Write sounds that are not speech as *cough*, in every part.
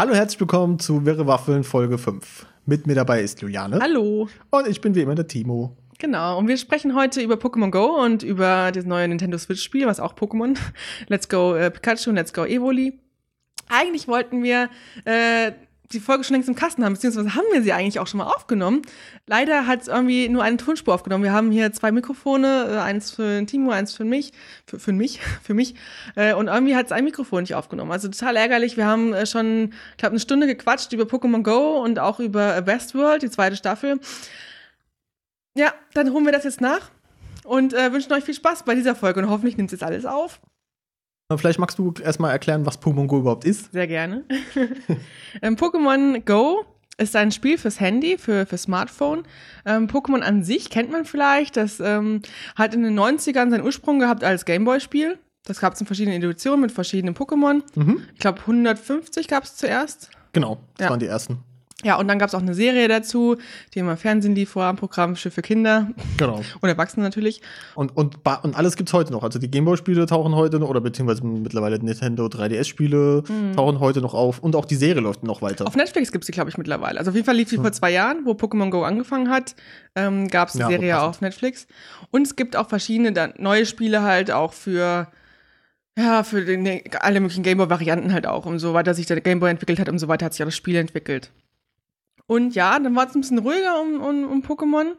Hallo, herzlich willkommen zu Wirre Waffeln Folge 5. Mit mir dabei ist Juliane. Hallo. Und ich bin wie immer der Timo. Genau, und wir sprechen heute über Pokémon Go und über das neue Nintendo Switch-Spiel, was auch Pokémon. Let's Go äh, Pikachu, Let's Go Evoli. Eigentlich wollten wir äh, die Folge schon längst im Kasten haben, beziehungsweise haben wir sie eigentlich auch schon mal aufgenommen. Leider hat es irgendwie nur eine Tonspur aufgenommen. Wir haben hier zwei Mikrofone, äh, eins für Timo, eins für mich, für, für mich, *laughs* für mich. Äh, und irgendwie hat es ein Mikrofon nicht aufgenommen. Also total ärgerlich. Wir haben äh, schon, ich glaube, eine Stunde gequatscht über Pokémon Go und auch über Westworld, die zweite Staffel. Ja, dann holen wir das jetzt nach und äh, wünschen euch viel Spaß bei dieser Folge und hoffentlich nimmt es jetzt alles auf. Vielleicht magst du erstmal erklären, was Pokémon Go überhaupt ist. Sehr gerne. *laughs* ähm, Pokémon Go ist ein Spiel fürs Handy, für, für Smartphone. Ähm, Pokémon an sich kennt man vielleicht. Das ähm, hat in den 90ern seinen Ursprung gehabt als Gameboy-Spiel. Das gab es in verschiedenen Editionen mit verschiedenen Pokémon. Mhm. Ich glaube, 150 gab es zuerst. Genau, das ja. waren die ersten. Ja, und dann gab es auch eine Serie dazu, die immer Fernsehen lief, Programm für Kinder. Genau. *laughs* und Erwachsene natürlich. Und, und, und alles gibt's heute noch. Also die Gameboy-Spiele tauchen heute noch, oder beziehungsweise mittlerweile Nintendo 3DS-Spiele mhm. tauchen heute noch auf. Und auch die Serie läuft noch weiter. Auf Netflix gibt's die, glaube ich, mittlerweile. Also auf jeden Fall lief die mhm. vor zwei Jahren, wo Pokémon Go angefangen hat, ähm, gab's die ja, Serie auf Netflix. Und es gibt auch verschiedene dann, neue Spiele halt auch für ja, für den, alle möglichen Gameboy-Varianten halt auch. Umso weiter sich der Gameboy entwickelt hat, umso weiter hat sich auch das Spiel entwickelt. Und ja, dann war es ein bisschen ruhiger um, um, um Pokémon.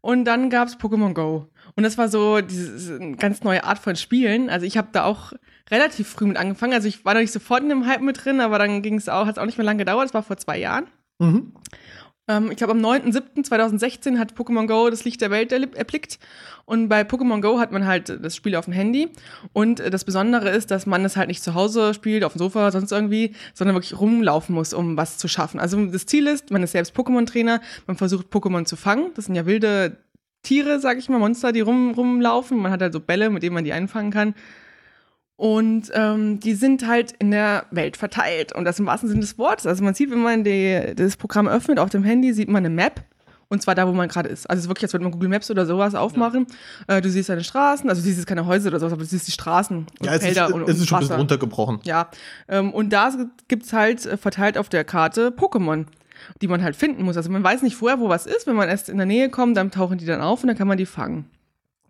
Und dann gab es Pokémon Go. Und das war so eine ganz neue Art von Spielen. Also ich habe da auch relativ früh mit angefangen. Also ich war noch nicht sofort in dem Hype mit drin, aber dann ging es auch, hat es auch nicht mehr lange gedauert. Das war vor zwei Jahren. Mhm. Ähm, ich glaube, am 9.7.2016 hat Pokémon Go das Licht der Welt erblickt. Und bei Pokémon Go hat man halt das Spiel auf dem Handy. Und das Besondere ist, dass man es halt nicht zu Hause spielt, auf dem Sofa, sonst irgendwie, sondern wirklich rumlaufen muss, um was zu schaffen. Also das Ziel ist, man ist selbst Pokémon-Trainer, man versucht Pokémon zu fangen. Das sind ja wilde Tiere, sag ich mal, Monster, die rum, rumlaufen. Man hat halt so Bälle, mit denen man die einfangen kann. Und ähm, die sind halt in der Welt verteilt. Und das im wahrsten Sinne des Wortes. Also man sieht, wenn man die, das Programm öffnet auf dem Handy, sieht man eine Map. Und zwar da, wo man gerade ist. Also es ist wirklich, als würde man Google Maps oder sowas aufmachen. Ja. Äh, du siehst deine Straßen, also du siehst jetzt keine Häuser oder sowas, aber du siehst die Straßen und ja, es Felder ist, und, es ist schon ein bisschen runtergebrochen. Ja. Ähm, und da gibt's halt äh, verteilt auf der Karte Pokémon, die man halt finden muss. Also man weiß nicht vorher, wo was ist. Wenn man erst in der Nähe kommt, dann tauchen die dann auf und dann kann man die fangen.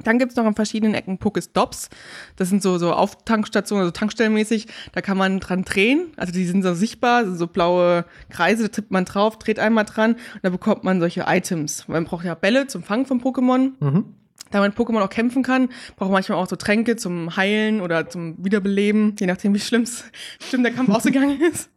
Dann gibt's noch an verschiedenen Ecken Pokestops. Das sind so, so Auftankstationen, also tankstellenmäßig. Da kann man dran drehen. Also die sind so sichtbar, so blaue Kreise, da tippt man drauf, dreht einmal dran und da bekommt man solche Items. Man braucht ja Bälle zum Fangen von Pokémon. Mhm. Da man Pokémon auch kämpfen kann, braucht man manchmal auch so Tränke zum Heilen oder zum Wiederbeleben, je nachdem, wie *laughs* schlimm der Kampf ausgegangen *laughs* ist.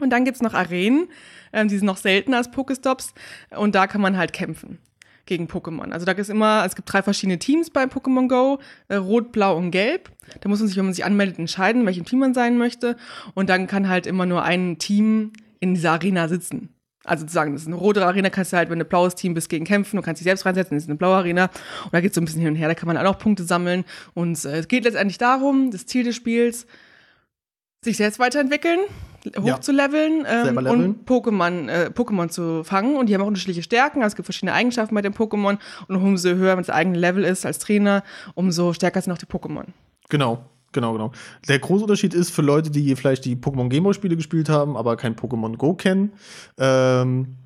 Und dann gibt's noch Arenen, ähm, die sind noch seltener als Pokestops und da kann man halt kämpfen gegen Pokémon. Also da ist immer, es gibt drei verschiedene Teams bei Pokémon Go, äh, Rot, Blau und Gelb. Da muss man sich, wenn man sich anmeldet, entscheiden, welchem Team man sein möchte. Und dann kann halt immer nur ein Team in dieser Arena sitzen. Also sozusagen, das ist eine rote Arena, kannst du halt, wenn du ein blaues Team bist, gegen kämpfen, du kannst dich selbst reinsetzen, das ist eine blaue Arena. Und da geht es so ein bisschen hin und her, da kann man auch noch Punkte sammeln. Und äh, es geht letztendlich darum, das Ziel des Spiels, sich selbst weiterentwickeln, hochzuleveln ja. ähm, und Pokémon, äh, Pokémon zu fangen. Und die haben auch unterschiedliche Stärken. Also es gibt verschiedene Eigenschaften bei den Pokémon. Und umso höher man das eigene Level ist als Trainer, umso stärker sind auch die Pokémon. Genau. Genau, genau. Der große Unterschied ist für Leute, die vielleicht die Pokémon Gameboy-Spiele gespielt haben, aber kein Pokémon Go kennen. Ähm,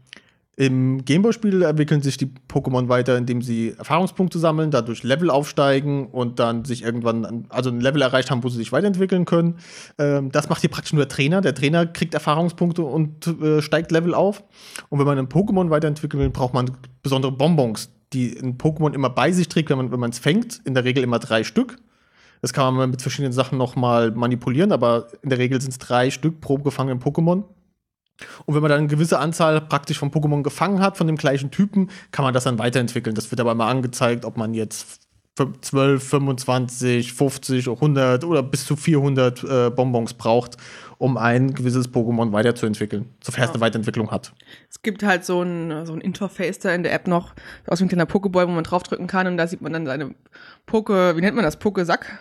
im Gameboy-Spiel entwickeln sich die Pokémon weiter, indem sie Erfahrungspunkte sammeln, dadurch Level aufsteigen und dann sich irgendwann, also ein Level erreicht haben, wo sie sich weiterentwickeln können. Ähm, das macht hier praktisch nur der Trainer. Der Trainer kriegt Erfahrungspunkte und äh, steigt Level auf. Und wenn man ein Pokémon weiterentwickeln will, braucht man besondere Bonbons, die ein Pokémon immer bei sich trägt, wenn man es fängt. In der Regel immer drei Stück. Das kann man mit verschiedenen Sachen nochmal manipulieren, aber in der Regel sind es drei Stück pro gefangenen Pokémon. Und wenn man dann eine gewisse Anzahl praktisch von Pokémon gefangen hat, von dem gleichen Typen, kann man das dann weiterentwickeln. Das wird aber mal angezeigt, ob man jetzt 12, 25, 50, 100 oder bis zu 400 äh, Bonbons braucht, um ein gewisses Pokémon weiterzuentwickeln, sofern es eine Weiterentwicklung hat. Es gibt halt so ein, so ein Interface da in der App noch, aus dem kleiner Pokéball, wo man draufdrücken kann und da sieht man dann seine Poke, wie nennt man das, Pokesack?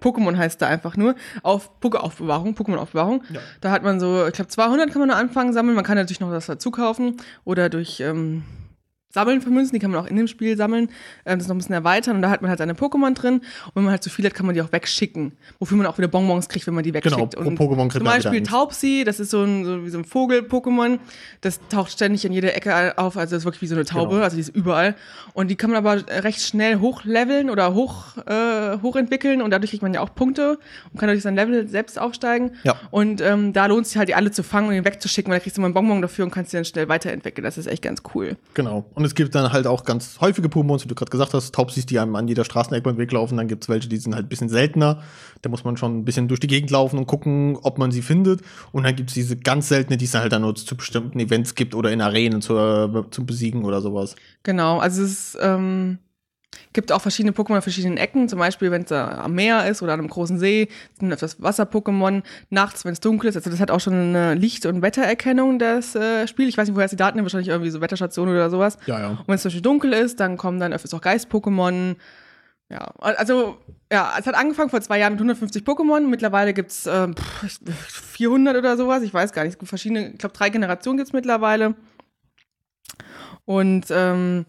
Pokémon heißt da einfach nur, auf Poké-Aufbewahrung, Pokémon-Aufbewahrung. Ja. Da hat man so, ich glaube 200 kann man nur anfangen sammeln, man kann natürlich noch das dazu kaufen oder durch, ähm, Sammeln von Münzen, die kann man auch in dem Spiel sammeln, äh, das noch ein bisschen erweitern und da hat man halt seine Pokémon drin und wenn man halt zu viel hat, kann man die auch wegschicken, wofür man auch wieder Bonbons kriegt, wenn man die Genau, wegschickt. pro und Pokémon kriegt zum Beispiel. Taubsi, das ist so ein, so wie so ein Vogel-Pokémon, das taucht ständig in jeder Ecke auf, also das ist wirklich wie so eine Taube, Genau. also die ist überall und die kann man aber recht schnell hochleveln oder hoch, äh, hochentwickeln und dadurch kriegt man ja auch Punkte und kann durch sein Level selbst aufsteigen Ja. und ähm, da lohnt es sich halt, die alle zu fangen und ihn wegzuschicken, weil da kriegst du mal einen Bonbon dafür und kannst die dann schnell weiterentwickeln, das ist echt ganz cool. Genau. Und es gibt dann halt auch ganz häufige Pokémons, wie du gerade gesagt hast, Taubsis, die einem an jeder Straßenecke beim Weg laufen. Dann gibt es welche, die sind halt ein bisschen seltener. Da muss man schon ein bisschen durch die Gegend laufen und gucken, ob man sie findet. Und dann gibt es diese ganz seltene, die es halt dann nur zu bestimmten Events gibt oder in Arenen zur, zum Besiegen oder sowas. Genau, also es ähm, gibt auch verschiedene Pokémon an verschiedenen Ecken. Zum Beispiel, wenn es am Meer ist oder an einem großen See, sind das Wasser-Pokémon. Nachts, wenn es dunkel ist, also das hat auch schon eine Licht- und Wettererkennung, das äh, Spiel. Ich weiß nicht, woher es die Daten nehmen, wahrscheinlich irgendwie so Wetterstationen oder sowas. Ja, ja. Und wenn es zum Beispiel dunkel ist, dann kommen dann öfters auch Geist-Pokémon. Ja, also, ja, es hat angefangen vor zwei Jahren mit 150 Pokémon. Mittlerweile gibt's ähm, pff, 400 oder sowas. Ich weiß gar nicht. Es gibt verschiedene, ich glaube, drei Generationen gibt's mittlerweile. Und ähm,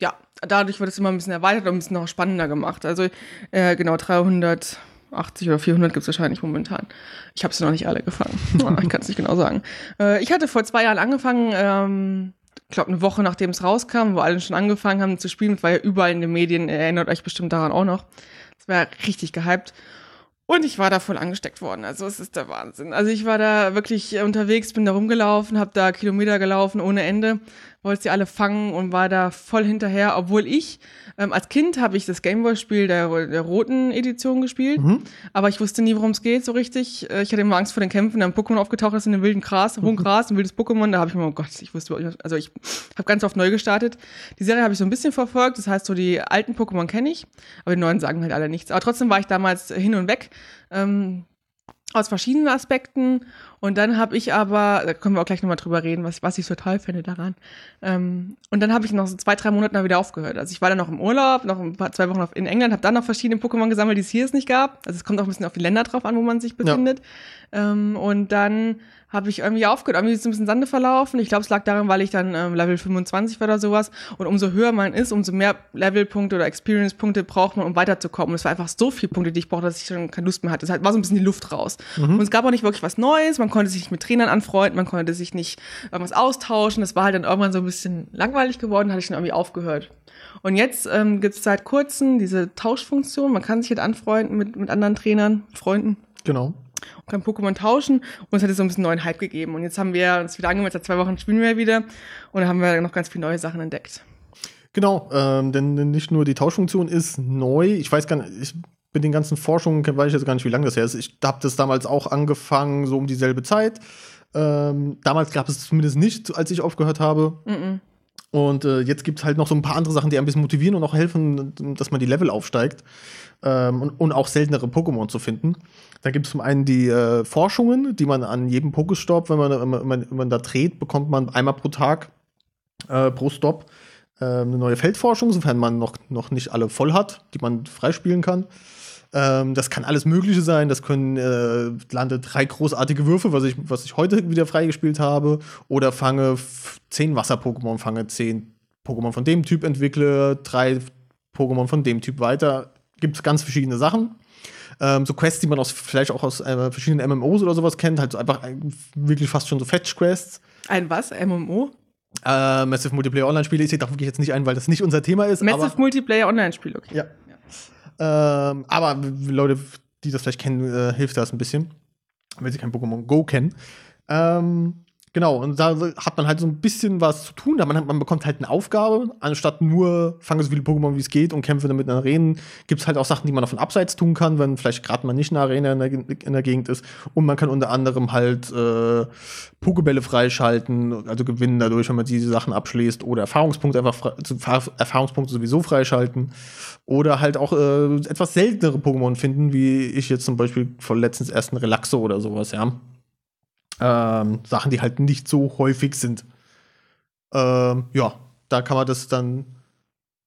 ja, dadurch wird es immer ein bisschen erweitert und ein bisschen noch spannender gemacht. Also, äh, genau, 380 oder 400 gibt's wahrscheinlich momentan. Ich habe sie noch nicht alle gefangen. *laughs* ich kann es nicht genau sagen. Äh, ich hatte vor zwei Jahren angefangen, ähm, ich glaube, eine Woche nachdem es rauskam, wo alle schon angefangen haben zu spielen. Das war ja überall in den Medien. Ihr erinnert euch bestimmt daran auch noch. Das war richtig gehypt. Und ich war da voll angesteckt worden. Also es ist der Wahnsinn. Also ich war da wirklich äh, unterwegs, bin da rumgelaufen, habe da Kilometer gelaufen ohne Ende, wollte sie alle fangen und war da voll hinterher, obwohl ich ähm, als Kind habe ich das Gameboy-Spiel der, der roten Edition gespielt, aber ich wusste nie, worum es geht so richtig. Äh, Ich hatte immer Angst vor den Kämpfen, da ein Pokémon aufgetaucht ist in dem wilden Gras, hohen Gras, ein wildes Pokémon, da habe ich mir, oh Gott, ich wusste, überhaupt nicht- also ich habe ganz oft neu gestartet. Die Serie habe ich so ein bisschen verfolgt, das heißt so die alten Pokémon kenne ich, aber die neuen sagen halt alle nichts. Aber trotzdem war ich damals hin und weg. Ähm, aus verschiedenen Aspekten. Und dann habe ich aber, da können wir auch gleich nochmal drüber reden, was, was ich total finde daran. Ähm, und dann habe ich noch so zwei, drei Monate wieder aufgehört. Also ich war dann noch im Urlaub, noch ein paar, zwei Wochen in England, habe dann noch verschiedene Pokémon gesammelt, die es hier es nicht gab. Also es kommt auch ein bisschen auf die Länder drauf an, wo man sich befindet. Ähm, und dann habe ich irgendwie aufgehört, irgendwie ist es ein bisschen Sande verlaufen. Ich glaube, es lag daran, weil ich dann ähm, Level 25 war oder sowas. Und umso höher man ist, umso mehr Levelpunkte oder Experience-Punkte braucht man, um weiterzukommen. Und es war einfach so viele Punkte, die ich brauchte, dass ich schon keine Lust mehr hatte. Es war so ein bisschen die Luft raus. Und es gab auch nicht wirklich was Neues. Man konnte sich nicht mit Trainern anfreunden, man konnte sich nicht irgendwas austauschen. Das war halt dann irgendwann so ein bisschen langweilig geworden, hatte ich dann irgendwie aufgehört. Und jetzt ähm, gibt es seit kurzem diese Tauschfunktion. Man kann sich halt anfreunden mit, mit anderen Trainern, Freunden Genau. und kann Pokémon tauschen. Und es hat jetzt so ein bisschen neuen Hype gegeben. Und jetzt haben wir uns wieder angemeldet, seit zwei Wochen spielen wir wieder. Und da haben wir noch ganz viele neue Sachen entdeckt. Genau, ähm, denn nicht nur die Tauschfunktion ist neu. Ich weiß gar nicht, ich mit den ganzen Forschungen weiß ich jetzt gar nicht, wie lange das her ist. Ich habe das damals auch angefangen, so um dieselbe Zeit. Ähm, damals gab es zumindest nicht, als ich aufgehört habe. Und äh, jetzt gibt es halt noch so ein paar andere Sachen, die ein bisschen motivieren und auch helfen, dass man die Level aufsteigt. Ähm, und, und auch seltenere Pokémon zu finden. Da gibt es zum einen die äh, Forschungen, die man an jedem Pokestop, wenn man, wenn, man, wenn man da dreht, bekommt man einmal pro Tag, äh, pro Stop, äh, eine neue Feldforschung, sofern man noch, noch nicht alle voll hat, die man freispielen kann. Ähm, das kann alles Mögliche sein. Das können äh, lande drei großartige Würfe, was ich, was ich heute wieder freigespielt habe. Oder fange zehn Wasser-Pokémon, fange zehn Pokémon von dem Typ, entwickle drei Pokémon von dem Typ weiter. Gibt es ganz verschiedene Sachen. Ähm, so Quests, die man aus, vielleicht auch aus äh, verschiedenen MMOs oder sowas kennt, halt so einfach äh, wirklich fast schon so Fetch-Quests. Ein was? MMO? Äh, Massive Multiplayer Online-Spiele, ich sehe darauf gehe ich jetzt nicht ein, weil das nicht unser Thema ist. Massive Multiplayer Online-Spiel, okay. ja. Ähm, aber Leute, die das vielleicht kennen, äh, hilft das ein bisschen, wenn sie kein Pokémon Go kennen. Ähm, genau, und da hat man halt so ein bisschen was zu tun. Da man, man bekommt halt eine Aufgabe, anstatt nur fange so viele Pokémon wie es geht und kämpfe damit in Arenen, gibt es halt auch Sachen, die man von abseits tun kann, wenn vielleicht gerade mal nicht eine Arena in der, in der Gegend ist. Und man kann unter anderem halt äh, Pokebälle freischalten, also gewinnen dadurch, wenn man diese Sachen abschließt, oder Erfahrungspunkte einfach Erfahrungspunkte sowieso freischalten. Oder halt auch äh, etwas seltenere Pokémon finden, wie ich jetzt zum Beispiel von letztens erst ein Relaxo oder sowas, ja. Ähm, Sachen, die halt nicht so häufig sind. Ähm, ja, da kann man das dann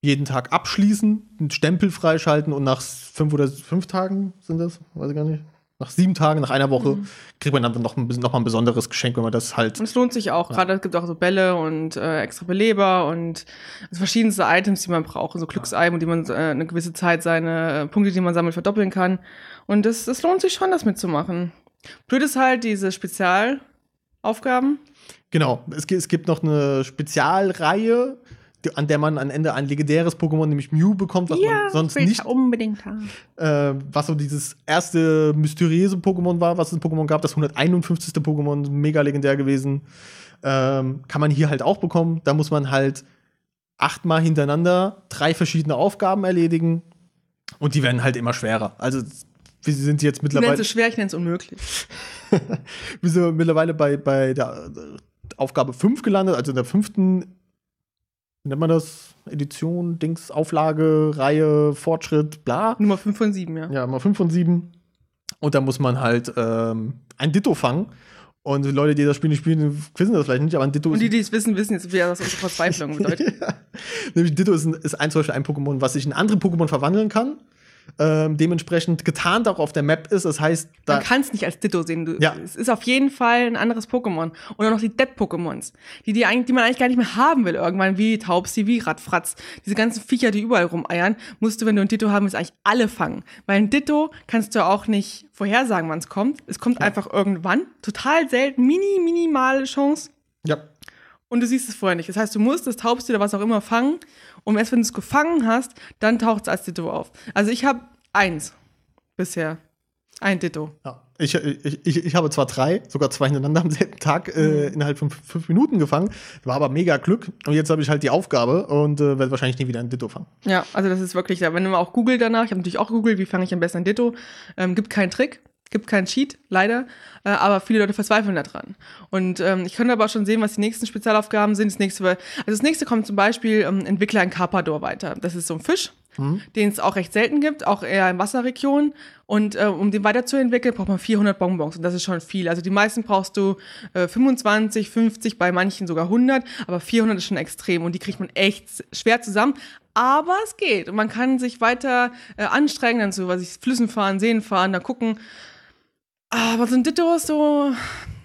jeden Tag abschließen, einen Stempel freischalten und nach fünf oder fünf Tagen sind das, weiß ich gar nicht. nach sieben Tagen, nach einer Woche, Mhm. kriegt man dann noch, ein, noch mal ein besonderes Geschenk, wenn man das halt. Und es lohnt sich auch. Gerade es gibt auch so Bälle und äh, extra Beleber und also verschiedenste Items, die man braucht. So Glückseiben, die man äh, eine gewisse Zeit seine äh, Punkte, die man sammelt, verdoppeln kann. Und das, das lohnt sich schon, das mitzumachen. Blöd ist halt diese Spezialaufgaben. Genau. Es, es gibt noch eine Spezialreihe, an der man am Ende ein legendäres Pokémon, nämlich Mew, bekommt, was man sonst nicht unbedingt haben. äh, was so dieses erste mysteriöse Pokémon war, was es in Pokémon gab, das 151. Pokémon, mega legendär gewesen. Ähm, kann man hier halt auch bekommen. Da muss man halt achtmal hintereinander drei verschiedene Aufgaben erledigen. Und die werden halt immer schwerer. Also, wir sind jetzt Ich nenne mittlerweile, es schwer, ich nenne es unmöglich. *laughs* wir sind mittlerweile bei, bei der äh, Aufgabe 5 gelandet, also in der fünften, wie nennt man das? Edition, Dings, Auflage, Reihe, Fortschritt, bla. Nummer 5 von 7, ja. Ja, mal 5 von 7. Und da muss man halt ähm, ein Ditto fangen. Und die Leute, die das Spiel nicht spielen, wissen das vielleicht nicht, aber ein Ditto Und die, ist. die es wissen, wissen jetzt, wie das unsere Verzweiflung *laughs* bedeutet. ja. Nämlich Ditto ist ein, ist ein, zum Beispiel ein Pokémon, was sich in andere Pokémon verwandeln kann. Ähm, dementsprechend getarnt auch auf der Map ist. Das heißt, da. Man kann es nicht als Ditto sehen. Du, Ja. Es ist auf jeden Fall ein anderes Pokémon. Und auch noch die Dead-Pokémons. Die, die, eigentlich, die man eigentlich gar nicht mehr haben will irgendwann, wie Taubsi, wie Radfratz. Diese ganzen Viecher, die überall rumeiern, musst du, wenn du ein Ditto haben willst, eigentlich alle fangen. Weil ein Ditto kannst du auch nicht vorhersagen, wann es kommt. Es kommt einfach irgendwann. Total selten. Mini, minimale Chance. ja. Und du siehst es vorher nicht. Das heißt, du musst das Taubsi oder was auch immer fangen. Und erst wenn du es gefangen hast, dann taucht es als Ditto auf. Also ich habe eins bisher. Ein Ditto. ja. Ich, ich, ich, ich habe zwar drei, sogar zwei hintereinander am selben Tag äh, Mhm. innerhalb von fünf, Minuten gefangen. War aber mega Glück. Und jetzt habe ich halt die Aufgabe und äh, werde wahrscheinlich nie wieder ein Ditto fangen. Ja, also das ist wirklich, wenn man auch googelt danach, ich habe natürlich auch gegoogelt, wie fange ich am besten ein Ditto, ähm, gibt keinen Trick, gibt keinen Cheat, leider, äh, aber viele Leute verzweifeln daran. Und ähm, ich könnte aber auch schon sehen, was die nächsten Spezialaufgaben sind. Das nächste, also das nächste kommt zum Beispiel, ähm, entwickle ein Carpador weiter. Das ist so ein Fisch, den es auch recht selten gibt, auch eher in Wasserregionen. Und äh, um den weiterzuentwickeln, braucht man 400 Bonbons. Und das ist schon viel. Also die meisten brauchst du äh, 25, 50, bei manchen sogar 100. Aber 400 ist schon extrem. Und die kriegt man echt schwer zusammen. Aber es geht. Und man kann sich weiter äh, anstrengen, dann so, was ich, Flüssen fahren, Seen fahren, da gucken. Aber so ein Ditto ist so,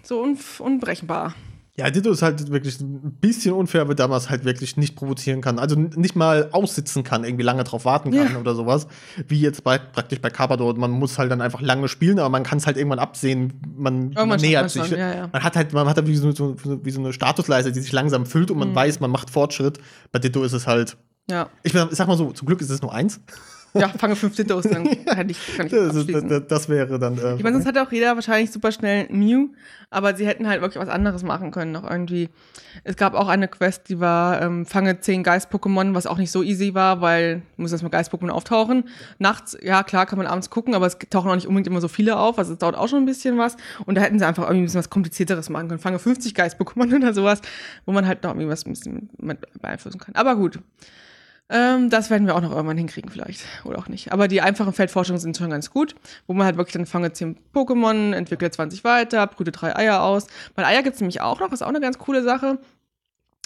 so un unberechenbar. Ja, Ditto ist halt wirklich ein bisschen unfair, weil man es halt wirklich nicht provozieren kann. Also nicht mal aussitzen kann, irgendwie lange drauf warten kann Ja. oder sowas. Wie jetzt bei, praktisch bei Carpador. Man muss halt dann einfach lange spielen, aber man kann es halt irgendwann absehen. Man, Irgendwann man nähert sich. ja, ja. Man hat halt, man hat halt wie so, so, wie so eine Statusleiste, die sich langsam füllt Mhm. und man weiß, man macht Fortschritt. Bei Ditto ist es halt. Ja. Ich sag mal so, zum Glück ist es nur eins. Ja, fange fünf Dittos, dann *laughs* kann ich, kann ich Das, das, das, wäre dann. Äh, Ich meine, sonst hat auch jeder wahrscheinlich super schnell Mew, aber sie hätten halt wirklich was anderes machen können, noch irgendwie. Es gab auch eine Quest, die war, ähm, fange zehn Geist-Pokémon, was auch nicht so easy war, weil muss erstmal Geist-Pokémon auftauchen. Nachts, ja klar, kann man abends gucken, aber es tauchen auch nicht unbedingt immer so viele auf, also es dauert auch schon ein bisschen was. Und da hätten sie einfach irgendwie ein bisschen was Komplizierteres machen können. Fange 50 Geist-Pokémon *laughs* oder sowas, wo man halt noch irgendwie was ein bisschen mit beeinflussen kann. Aber gut. Ähm, das werden wir auch noch irgendwann hinkriegen, vielleicht. Oder auch nicht. Aber die einfachen Feldforschungen sind schon ganz gut, wo man halt wirklich dann fange 10 Pokémon, entwickle 20 weiter, brüte drei Eier aus. Bei Eier gibt's nämlich auch noch, ist auch eine ganz coole Sache.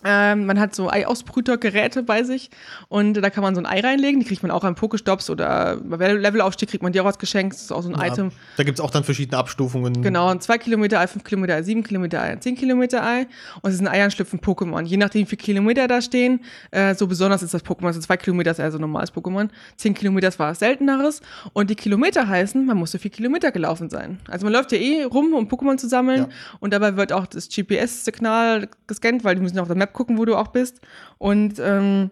Ähm, man hat so Eiausbrütergeräte bei sich und da kann man so ein Ei reinlegen, die kriegt man auch an Pokestops oder bei Levelaufstieg kriegt man die auch als Geschenk, das ist auch so ein ja, Item. Da gibt es auch dann verschiedene Abstufungen. Genau, ein 2 Kilometer Ei, 5 Kilometer Ei, 7 Kilometer Ei, 10 Kilometer Ei. Und es sind Eiern schlüpfen Pokémon. Je nachdem, wie viele Kilometer da stehen, äh, so besonders ist das Pokémon. Also 2 Kilometer ist eher so ein normales Pokémon. 10 Kilometer ist was selteneres. Und die Kilometer heißen, man muss so viel Kilometer gelaufen sein. Also man läuft ja eh rum, um Pokémon zu sammeln. Ja. Und dabei wird auch das GPS-Signal gescannt, weil die müssen ja auf der Map gucken, wo du auch bist. Und ähm,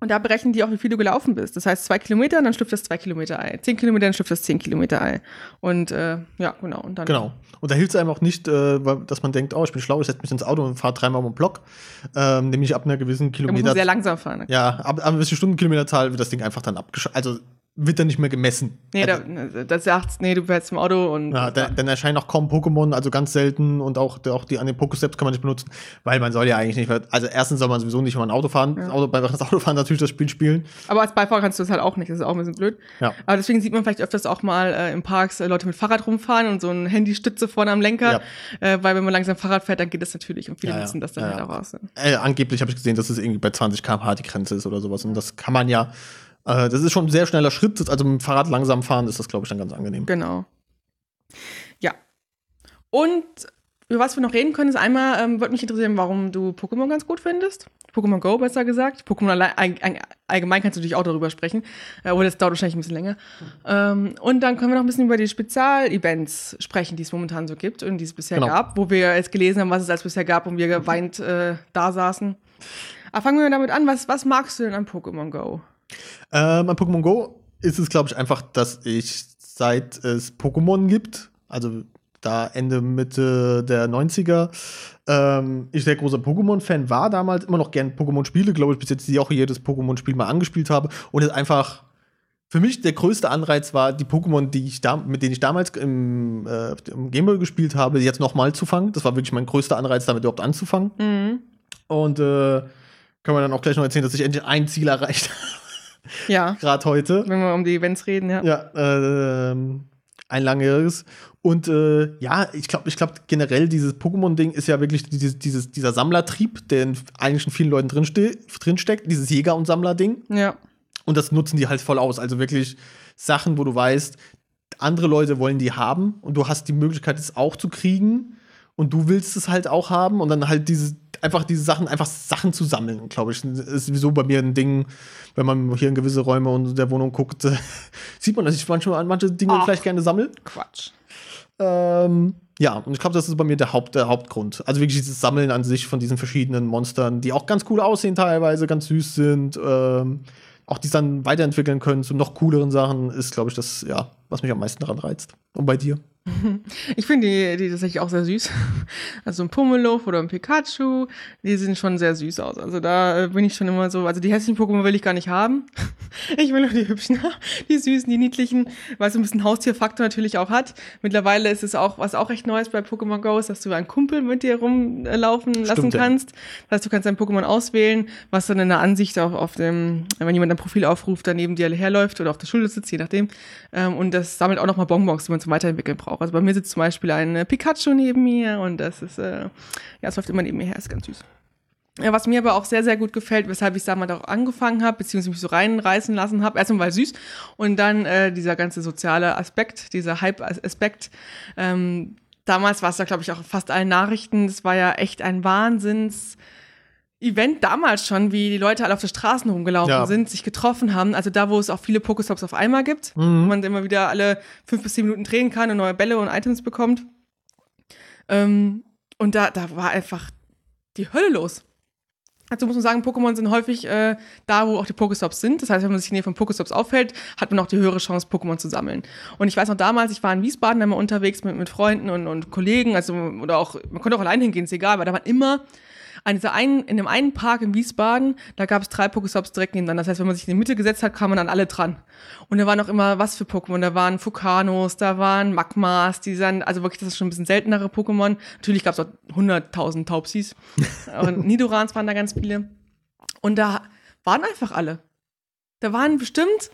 und da berechnen die auch, wie viel du gelaufen bist. Das heißt, zwei Kilometer, dann schlüpft das zwei Kilometer Ei. Zehn Kilometer, dann schlüpft das zehn Kilometer Ei. Und äh, ja, genau. Und dann Genau. Und da hilft es einem auch nicht, äh, dass man denkt, oh, ich bin schlau, ich setze mich ins Auto und fahre dreimal um den Block. Ähm, nämlich ab einer gewissen Da muss Kilometer. man sehr langsam fahren. ne? ja, ab, ab einer gewissen Stundenkilometerzahl wird das Ding einfach dann abgeschaltet. Also wird dann nicht mehr gemessen. Nee, also, da, da sagst nee, du fährst im Auto und ja, dann, dann erscheinen auch kaum Pokémon, also ganz selten und auch, auch die an den Pokésteps kann man nicht benutzen, weil man soll ja eigentlich nicht also erstens soll man sowieso nicht, wenn man Auto fahren, Ja. Auto, beim Autofahren natürlich das Spiel spielen. Aber als Beifahrer kannst du das halt auch nicht, das ist auch ein bisschen blöd. Ja. Aber deswegen sieht man vielleicht öfters auch mal äh, im Parks äh, Leute mit Fahrrad rumfahren und so eine Handystütze vorne am Lenker. Äh, weil wenn man langsam Fahrrad fährt, dann geht das natürlich und viele Ja, ja. nutzen das dann Ja, halt ja. auch aus. Ne? Angeblich habe ich gesehen, dass es irgendwie bei 20 km/h die Grenze ist oder sowas. Und das kann man ja, äh, das ist schon ein sehr schneller Schritt. Also mit dem Fahrrad langsam fahren ist das, glaube ich, dann ganz angenehm. Genau. Ja. Und über was wir noch reden können, ist einmal, ähm, würde mich interessieren, warum du Pokémon ganz gut findest. Pokémon Go besser gesagt. Pokémon allein, all, allgemein kannst du natürlich auch darüber sprechen, äh, aber das dauert wahrscheinlich ein bisschen länger. Ähm, und dann können wir noch ein bisschen über die Spezialevents sprechen, die es momentan so gibt und die es bisher Genau. gab, wo wir jetzt gelesen haben, was es als bisher gab und wir geweint äh, da saßen. Aber fangen wir damit an, was, was magst du denn an Pokémon Go? Ähm, an Pokémon Go ist es, glaube ich, einfach, dass ich seit es Pokémon gibt, also da Ende, Mitte der 90er, ähm, ich sehr großer Pokémon-Fan war damals, immer noch gern Pokémon spiele, glaube ich, bis jetzt die auch jedes Pokémon-Spiel mal angespielt habe und es einfach für mich der größte Anreiz war, die Pokémon, die ich da, mit denen ich damals im, äh, im Gameboy gespielt habe, jetzt noch mal zu fangen. Das war wirklich mein größter Anreiz, damit überhaupt anzufangen. Mhm. Und äh, kann man dann auch gleich noch erzählen, dass ich endlich ein Ziel erreicht *laughs* habe, Ja, *laughs* gerade heute. wenn wir um die Events reden, ja. Ja, ähm, ein langjähriges. Und äh, ja, ich glaube, ich glaube generell dieses Pokémon-Ding ist ja wirklich dieses, dieses, dieser Sammlertrieb, der in, eigentlich in vielen Leuten drinste drinsteckt, dieses Jäger- und Sammler-Ding. Ja. Und das nutzen die halt voll aus. Also wirklich Sachen, wo du weißt, andere Leute wollen die haben und du hast die Möglichkeit, es auch zu kriegen. Und du willst es halt auch haben und dann halt diese, einfach diese Sachen, einfach Sachen zu sammeln, glaube ich. Ist sowieso bei mir ein Ding, wenn man hier in gewisse Räume und der Wohnung guckt, *laughs* sieht man, dass ich manchmal an manche Dinge Ach. vielleicht gerne sammle. Quatsch. Ähm, ja, und ich glaube, das ist bei mir der, Haupt, der Hauptgrund. Also wirklich dieses Sammeln an sich von diesen verschiedenen Monstern, die auch ganz cool aussehen teilweise, ganz süß sind, ähm, auch die dann weiterentwickeln können zu noch cooleren Sachen, ist, glaube ich, das, ja, was mich am meisten daran reizt. Und bei dir? *laughs* Ich finde die, die tatsächlich auch sehr süß. *laughs* Also ein Pummeluff oder ein Pikachu, die sehen schon sehr süß aus. Also da äh, bin ich schon immer so, also die hässlichen Pokémon will ich gar nicht haben. *laughs* Ich will nur die hübschen, die süßen, die niedlichen, weil es so ein bisschen Haustierfaktor natürlich auch hat. Mittlerweile ist es auch, was auch recht Neues bei Pokémon Go ist, dass du einen Kumpel mit dir rumlaufen lassen Stimmt, kannst. Das heißt, du kannst dein Pokémon auswählen, was dann in der Ansicht auch auf dem, wenn jemand ein Profil aufruft, dann neben dir herläuft oder auf der Schulter sitzt, je nachdem. Ähm, und das sammelt auch nochmal Bonbons, die man zum Weiterentwickeln braucht. Also bei mir sitzt zum Beispiel ein äh, Pikachu neben mir und das ist, äh, ja, es läuft immer neben mir her, ist ganz süß. Ja, was mir aber auch sehr, sehr gut gefällt, weshalb ich damals auch angefangen habe, beziehungsweise mich so reinreißen lassen habe. Erstmal weil süß und dann äh, dieser ganze soziale Aspekt, dieser Hype-Aspekt. Ähm, damals war es da, glaube ich, auch fast allen Nachrichten. Es war ja echt ein Wahnsinns. Event damals schon, wie die Leute alle auf den Straßen rumgelaufen Ja. sind, sich getroffen haben. Also da, wo es auch viele Pokestops auf einmal gibt, wo Mhm. man immer wieder alle fünf bis zehn Minuten drehen kann und neue Bälle und Items bekommt. Ähm, und da, da war einfach die Hölle los. Dazu muss man sagen, Pokémon sind häufig äh, da, wo auch die Pokestops sind. Das heißt, wenn man sich in der Nähe von Pokestops aufhält, hat man auch die höhere Chance, Pokémon zu sammeln. Und ich weiß noch damals, ich war in Wiesbaden einmal unterwegs mit, mit Freunden und, und Kollegen, also oder auch, man konnte auch allein hingehen, ist egal, weil da waren immer an dieser einen, in dem einen Park in Wiesbaden, da gab es drei Pokestops direkt nebeneinander. Das heißt, wenn man sich in die Mitte gesetzt hat, kam man an alle dran. Und da waren auch immer was für Pokémon. Da waren Fukanos, da waren Magmas, die sind, also wirklich, das ist schon ein bisschen seltenere Pokémon. Natürlich gab es auch 100.000 Taubsis. *laughs* Und Nidorans waren da ganz viele. Und da waren einfach alle. Da waren bestimmt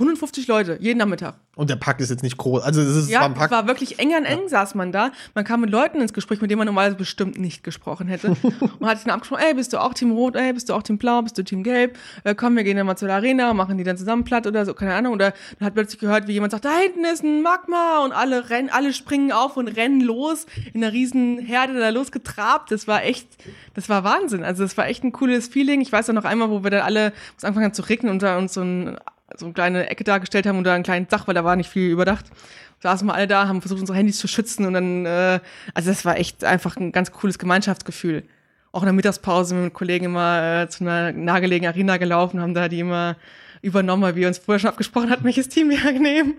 150 Leute, jeden Nachmittag. Und der Pack ist jetzt nicht groß. Also, es ist Ja, zwar ein es Pack. war wirklich eng an eng saß man da. Man kam mit Leuten ins Gespräch, mit denen man normalerweise bestimmt nicht gesprochen hätte. *laughs* und hat sich dann abgesprochen, ey, bist du auch Team Rot, ey, bist du auch Team Blau, bist du Team Gelb? Äh, komm, wir gehen dann mal zur Arena, machen die dann zusammen platt oder so, keine Ahnung. Oder man hat plötzlich gehört, wie jemand sagt, da hinten ist ein Magma und alle rennen, alle springen auf und rennen los in einer riesen Herde da losgetrabt. Das war echt, das war Wahnsinn. Also das war echt ein cooles Feeling. Ich weiß auch noch einmal, wo wir dann alle, es angefangen hat zu regnen und da uns so ein so eine kleine Ecke dargestellt haben und da einen kleinen Dach, weil da war nicht viel überdacht. Saßen wir alle da, haben versucht, unsere Handys zu schützen und dann, äh, also das war echt einfach ein ganz cooles Gemeinschaftsgefühl. Auch in der Mittagspause mit Kollegen immer äh, zu einer nahegelegenen Arena gelaufen, haben da die immer übernommen, weil wir uns vorher schon abgesprochen hatten, welches Team wir *laughs* nehmen.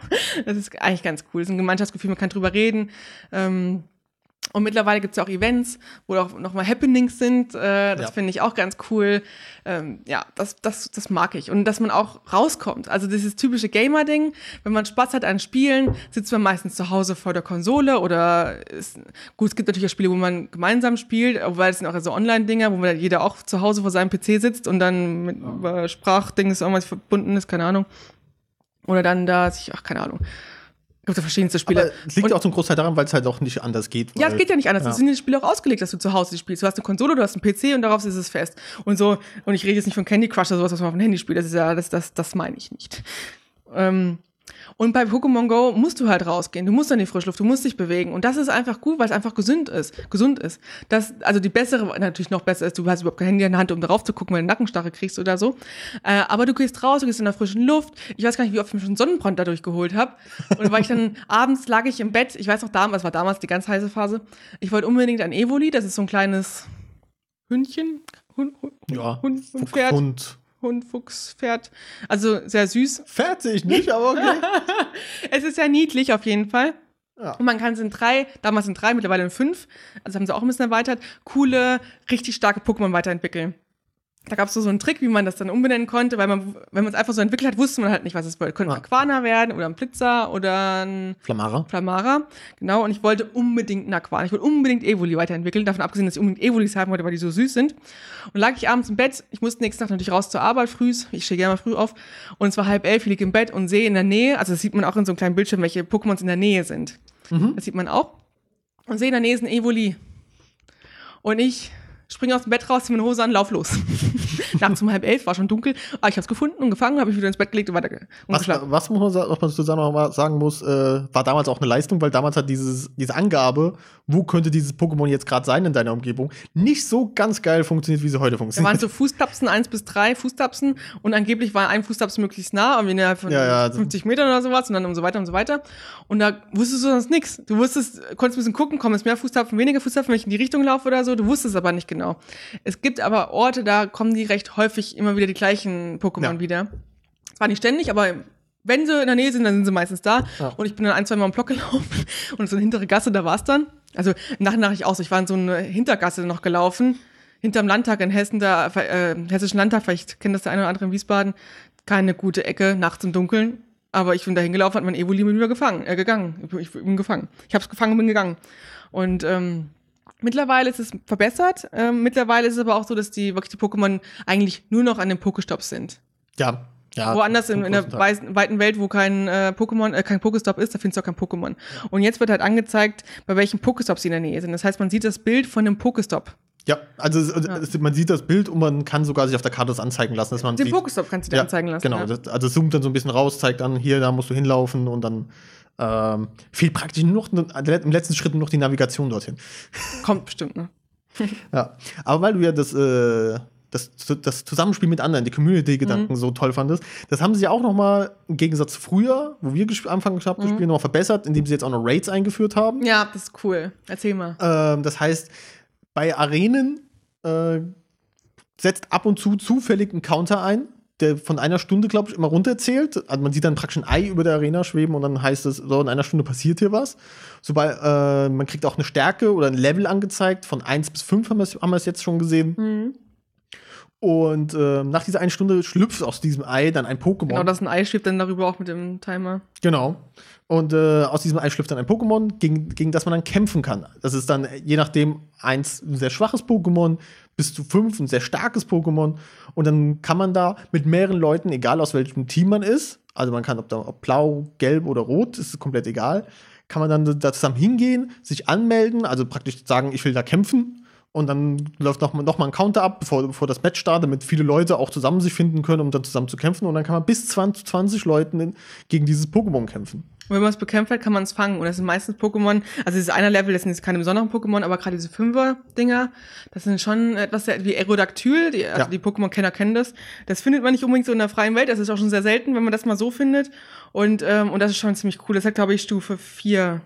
Das ist eigentlich ganz cool. Das ist ein Gemeinschaftsgefühl, man kann drüber reden. Ähm, und mittlerweile gibt es ja auch Events, wo auch nochmal Happenings sind. Äh, das Ja. finde ich auch ganz cool. Ähm, ja, das, das, das mag ich. Und dass man auch rauskommt. Also dieses typische Gamer-Ding, wenn man Spaß hat an Spielen, sitzt man meistens zu Hause vor der Konsole oder ist, gut, es gibt natürlich auch Spiele, wo man gemeinsam spielt, weil es sind auch so Online-Dinger, wo man jeder auch zu Hause vor seinem PC sitzt und dann mit über Sprachdings irgendwas verbunden ist, keine Ahnung. Oder dann da sich, ach, keine Ahnung. Gibt ja verschiedenste Spiele. Aber es liegt Und- auch zum Großteil daran, weil es halt auch nicht anders geht. ja, es geht ja nicht anders. Ja. Es sind die Spiele auch ausgelegt, dass du zu Hause spielst. Du hast eine Konsole, du hast einen PC und darauf ist es fest. Und so, und ich rede jetzt nicht von Candy Crush oder sowas, was man auf dem Handy spielt. Das ist ja, das, das, das meine ich nicht. Ähm, Und bei Pokémon Go musst du halt rausgehen. Du musst in die Frischluft, du musst dich bewegen. Und das ist einfach gut, weil es einfach gesund ist. Gesund ist. Das, also die bessere, natürlich noch besser ist, du hast überhaupt kein Handy in der Hand, um darauf zu gucken, wenn du Nackenstarre kriegst oder so. Äh, aber du gehst raus, du gehst in der frischen Luft. Ich weiß gar nicht, wie oft ich mir schon Sonnenbrand dadurch geholt habe. Und weil ich dann *laughs* abends lag ich im Bett, ich weiß noch damals, war damals die ganz heiße Phase. Ich wollte unbedingt ein Evoli, das ist so ein kleines Hündchen. Hund, Hund, Ja. Hund, Hund, Pferd. Hund. Hund, Fuchs, Pferd. Also sehr süß. Pferd sehe ich nicht, aber okay. *laughs* Es ist sehr niedlich auf jeden Fall. Ja. Und man kann es in drei, damals in drei, mittlerweile in fünf, also haben sie auch ein bisschen erweitert, coole, richtig starke Pokémon weiterentwickeln. Da gab es so, so einen Trick, wie man das dann umbenennen konnte, weil man, wenn man es einfach so entwickelt hat, wusste man halt nicht, was es wollte. Könnte ein. Aquana werden oder ein Blitzer oder ein Flamara. Flamara. Genau, und ich wollte unbedingt einen Aquana. Ich wollte unbedingt Evoli weiterentwickeln, davon abgesehen, dass ich unbedingt Evolis haben wollte, weil die so süß sind. Und lag ich abends im Bett, ich musste nächsten Tag natürlich raus zur Arbeit, frühs, ich stehe gerne mal früh auf, und es war halb elf, ich liege im Bett und sehe in der Nähe, also das sieht man auch in so einem kleinen Bildschirm, welche Pokémons in der Nähe sind. Das sieht man auch. Und sehe in der Nähe ist ein Evoli. Und ich springe aus dem Bett raus, ziehe meine Hose an, lauf los. Nachts um halb elf, war schon dunkel. Aber ich habe es gefunden und gefangen, habe ich wieder ins Bett gelegt und weiter und Was, was muss man, was man zusammen noch mal sagen muss, äh, war damals auch eine Leistung, weil damals hat dieses, diese Angabe, wo könnte dieses Pokémon jetzt gerade sein in deiner Umgebung, nicht so ganz geil funktioniert, wie sie heute Da waren funktioniert. so Fußtapsen, eins bis drei Fußtapsen und angeblich war ein Fußtapsen möglichst nah, aber innerhalb von Ja, ja, also- 50 Metern oder sowas und dann und so weiter und so weiter. Und da wusstest du sonst nichts. Du wusstest, konntest ein bisschen gucken, kommen es mehr Fußtapfen, weniger Fußtapfen, wenn ich in die Richtung laufe oder so. Du wusstest aber nicht genau. Es gibt aber Orte, da kommen die recht häufig immer wieder die gleichen Pokémon Ja. wieder. Zwar nicht ständig, aber wenn sie in der Nähe sind, dann sind sie meistens da. Ja. Und ich bin dann ein, zwei Mal im Block gelaufen *laughs* und so eine hintere Gasse, da war es dann. Also nachher nach ich auch so, ich war in so eine Hintergasse noch gelaufen, hinterm Landtag in Hessen, da, äh, Hessischen Landtag, vielleicht kennt das der eine oder andere in Wiesbaden, keine gute Ecke, nachts im Dunkeln. Aber ich bin da hingelaufen, hat mein Evoli mit mir gefangen, äh, gegangen. Ich bin gefangen. Ich habe es gefangen und bin gegangen. Und ähm, mittlerweile ist es verbessert. Ähm, mittlerweile ist es aber auch so, dass die wirklich die Pokémon eigentlich nur noch an den Pokestops sind. ja, ja. Woanders in, in der weisen- weiten Welt, wo kein äh, Pokémon, äh, kein Pokestop ist, da findest du auch kein Pokémon. Und jetzt wird halt angezeigt, bei welchen Pokestops sie in der Nähe sind. Das heißt, man sieht das Bild von dem Pokestop. Ja, also es, es, man sieht das Bild und man kann sogar sich auf der Karte das anzeigen lassen, dass man Den. Pokestop kannst du dir ja, anzeigen lassen. Genau, ja. das, also es zoomt dann so ein bisschen raus, zeigt dann, hier, da musst du hinlaufen und dann ähm, fehlt praktisch nur noch im letzten Schritt noch die Navigation dorthin. Kommt bestimmt, ne? *laughs* *laughs* Ja, aber weil du ja das, äh, das, das Zusammenspiel mit anderen, die Community-Gedanken so toll fandest, das haben sie ja auch noch mal im Gegensatz zu früher, wo wir anfangen gehabt zu spielen, noch mal verbessert, indem sie jetzt auch noch Raids eingeführt haben. Ja, das ist cool. Erzähl mal. Ähm, das heißt, bei Arenen äh, setzt ab und zu zufällig ein Counter ein, der von einer Stunde, glaube ich, immer runterzählt. Also man sieht dann praktisch ein Ei über der Arena schweben und dann heißt es, so in einer Stunde passiert hier was. Sobald, äh, man kriegt auch eine Stärke oder ein Level angezeigt. Von 1 bis 5 haben wir es haben wir es jetzt schon gesehen. Mhm. Und äh, nach dieser einen Stunde schlüpft aus diesem Ei dann ein Pokémon. Genau, das ein Ei schwebt dann darüber auch mit dem Timer. Genau. Und äh, aus diesem Ei schlüpft dann ein Pokémon, gegen, gegen das man dann kämpfen kann. Das ist dann je nachdem eins ein sehr schwaches Pokémon, bis zu fünf ein sehr starkes Pokémon. Und dann kann man da mit mehreren Leuten, egal aus welchem Team man ist, also man kann ob, da, ob blau, gelb oder rot, ist komplett egal, kann man dann da zusammen hingehen, sich anmelden, also praktisch sagen, ich will da kämpfen. Und dann läuft noch mal, noch mal ein Counter ab, bevor, bevor das Match startet, damit viele Leute auch zusammen sich finden können, um dann zusammen zu kämpfen. Und dann kann man bis 20, 20 Leuten in, gegen dieses Pokémon kämpfen. Und wenn man es bekämpft hat, kann man es fangen. Und das sind meistens Pokémon, also dieses einer Level, das sind jetzt keine besonderen Pokémon, aber gerade diese Fünfer-Dinger, das sind schon etwas wie Aerodactyl, die, also Ja. die Pokémon-Kenner kennen das. Das findet man nicht unbedingt so in der freien Welt, das ist auch schon sehr selten, wenn man das mal so findet. Und, ähm, und das ist schon ziemlich cool. Das hat, glaube ich, Stufe 4.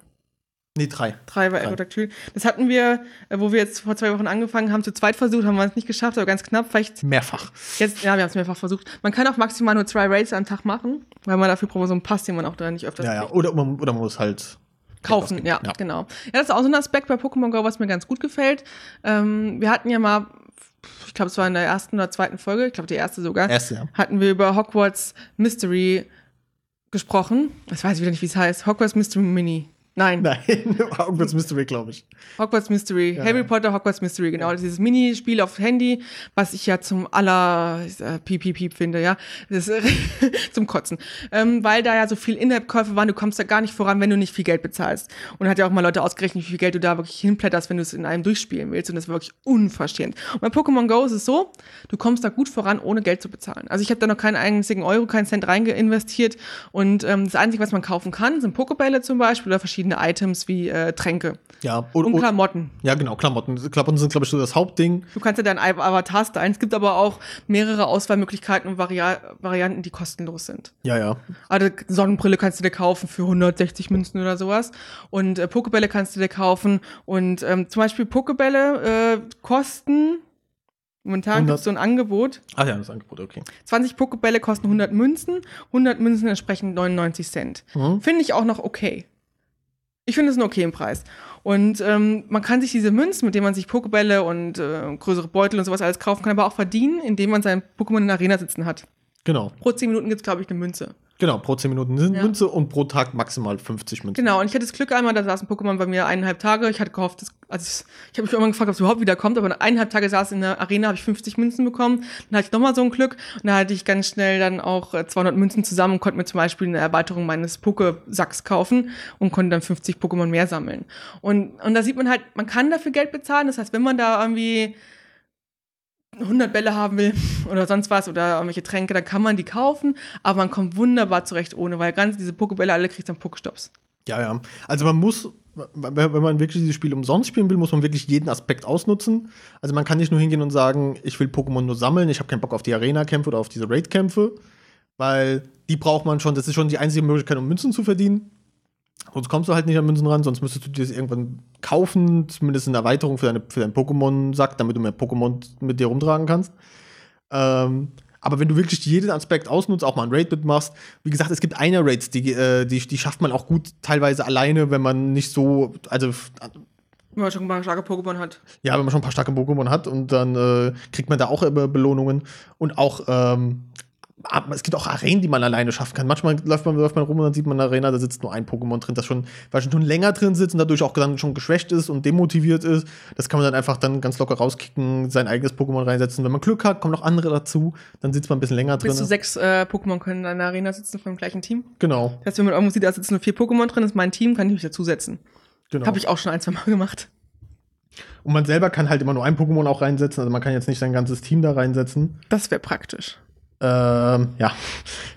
Nee, drei. Drei war. Aerodactyl. Das hatten wir, äh, wo wir jetzt vor zwei Wochen angefangen haben, zu zweit versucht, haben wir es nicht geschafft, aber ganz knapp. Vielleicht Mehrfach. jetzt, ja, wir haben es mehrfach versucht. Man kann auch maximal nur zwei Raids am Tag machen, weil man dafür braucht man so einen Pass, den man auch da nicht öfters Ja, ja. Oder man, oder man muss halt. kaufen. Ja, Ja. genau. Ja, das ist auch so ein Aspekt bei Pokémon Go, was mir ganz gut gefällt. Ähm, wir hatten ja mal, ich glaube, es war in der ersten oder zweiten Folge, ich glaube, die erste sogar, Erste, ja. hatten wir über Hogwarts Mystery gesprochen. Ich weiß wieder nicht, wie es heißt. Hogwarts Mystery Mini. Nein. Nein, *laughs* Hogwarts Mystery, glaube ich. Hogwarts Mystery. Ja. Harry Potter Hogwarts Mystery, genau. Dieses Minispiel auf Handy, was ich ja zum aller äh, piep, piep, piep finde, ja. Das, äh, *laughs* zum Kotzen. Ähm, weil da ja so viel In-App-Käufe waren, du kommst da gar nicht voran, wenn du nicht viel Geld bezahlst. Und hat ja auch mal Leute ausgerechnet, wie viel Geld du da wirklich hinplätterst, wenn du es in einem durchspielen willst. Und das war wirklich unverschämt. Und bei Pokémon Go ist es so, du kommst da gut voran, ohne Geld zu bezahlen. Also ich habe da noch keinen einzigen Euro, keinen Cent reinvestiert. Und ähm, das Einzige, was man kaufen kann, sind Pokebälle zum Beispiel oder verschiedene Items wie äh, Tränke. Ja, Und, Klamotten. ja, genau, Klamotten. Klamotten sind, glaube ich, so das Hauptding. Du kannst ja deinen Avatar stylen. Es gibt aber auch mehrere Auswahlmöglichkeiten und Vari Varianten, die kostenlos sind. Ja, ja. Also Sonnenbrille kannst du dir kaufen für 160 Münzen oder sowas. Und äh, Pokebälle kannst du dir kaufen. Und ähm, zum Beispiel Pokebälle äh, kosten, momentan 100. gibt es so ein Angebot, Ach ja, das Angebot, okay. 20 Pokebälle kosten 100 Münzen, 100 Münzen entsprechen 99 Cent. Mhm. Finde ich auch noch okay. Ich finde es einen okayen Preis. Und ähm, man kann sich diese Münzen, mit denen man sich Pokebälle und äh, größere Beutel und sowas alles kaufen kann, aber auch verdienen, indem man sein Pokémon in der Arena sitzen hat. Genau, Pro 10 Minuten gibt es, glaube ich, eine Münze. Genau. Pro 10 Minuten sind Ja. Münze und pro Tag maximal 50 Münzen. Genau, und ich hatte das Glück einmal, da saß ein Pokémon bei mir eineinhalb Tage. Ich hatte gehofft, dass, also ich habe mich irgendwann gefragt, ob es überhaupt wieder kommt, aber eineinhalb Tage saß in der Arena, habe ich 50 Münzen bekommen. Dann hatte ich nochmal so ein Glück und da hatte ich ganz schnell dann auch äh, 200 Münzen zusammen und konnte mir zum Beispiel eine Erweiterung meines Pokésacks kaufen und konnte dann 50 Pokémon mehr sammeln. Und, und da sieht man halt, man kann dafür Geld bezahlen. Das heißt, wenn man da irgendwie 100 Bälle haben will *laughs* oder sonst was oder irgendwelche Tränke, dann kann man die kaufen, aber man kommt wunderbar zurecht ohne, weil ganz diese Pokebälle alle kriegt dann Pokestops. Ja, ja. Also man muss, wenn wenn man wirklich dieses Spiel umsonst spielen will, muss man wirklich jeden Aspekt ausnutzen. Also man kann nicht nur hingehen und sagen, ich will Pokémon nur sammeln, ich habe keinen Bock auf die Arena-Kämpfe oder auf diese Raid-Kämpfe, weil die braucht man schon, das ist schon die einzige Möglichkeit, um Münzen zu verdienen. Sonst kommst du halt nicht an Münzen ran, sonst müsstest du dir das irgendwann kaufen, zumindest eine Erweiterung für, deine, für deinen Pokémon-Sack, damit du mehr Pokémon mit dir rumtragen kannst. Ähm, aber wenn du wirklich jeden Aspekt ausnutzt, auch mal ein Raid mitmachst, wie gesagt, es gibt eine Raids, die, äh, die, die schafft man auch gut teilweise alleine, wenn man nicht so, also Wenn man schon ein paar starke Pokémon hat. ja, wenn man schon ein paar starke Pokémon hat und dann äh, kriegt man da auch immer Belohnungen und auch ähm, es gibt auch Arenen, die man alleine schaffen kann. Manchmal läuft man, läuft man rum und dann sieht man eine Arena, da sitzt nur ein Pokémon drin, das schon, weil schon länger drin sitzt und dadurch auch dann schon geschwächt ist und demotiviert ist. Das kann man dann einfach dann ganz locker rauskicken, sein eigenes Pokémon reinsetzen. Wenn man Glück hat, kommen noch andere dazu, dann sitzt man ein bisschen länger drin. Bis zu sechs äh, Pokémon können in einer Arena sitzen vom gleichen Team. Genau, Das heißt, wenn man irgendwo sieht, da sitzen nur vier Pokémon drin, ist mein Team, kann ich mich dazusetzen. genau. Habe ich auch schon ein, zwei Mal gemacht. und man selber kann halt immer nur ein Pokémon auch reinsetzen, also man kann jetzt nicht sein ganzes Team da reinsetzen. Das wäre praktisch. Ähm, ja,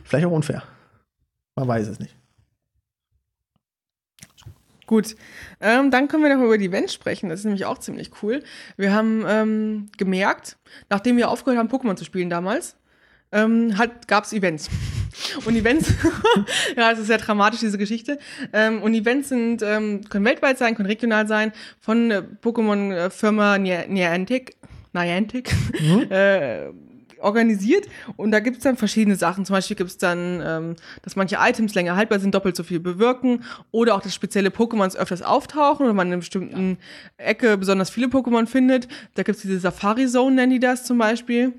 vielleicht auch unfair. Man weiß es nicht. Gut, ähm, dann können wir noch über die Events sprechen. Das ist nämlich auch ziemlich cool. Wir haben ähm, gemerkt, nachdem wir aufgehört haben, Pokémon zu spielen damals, ähm, gab es Events. *laughs* Und Events, *laughs* ja, das ist sehr dramatisch, diese Geschichte. Ähm, und Events sind, ähm, können weltweit sein, können regional sein, von äh, Pokémon-Firma Niantic, Niantic *laughs* äh, organisiert. Und da gibt es dann verschiedene Sachen. Zum Beispiel gibt es dann, ähm, dass manche Items länger haltbar sind, doppelt so viel bewirken. Oder auch, dass spezielle Pokémons öfters auftauchen oder man in einer bestimmten Ecke besonders viele Pokémon findet. Da gibt es diese Safari-Zone, nennen die das zum Beispiel.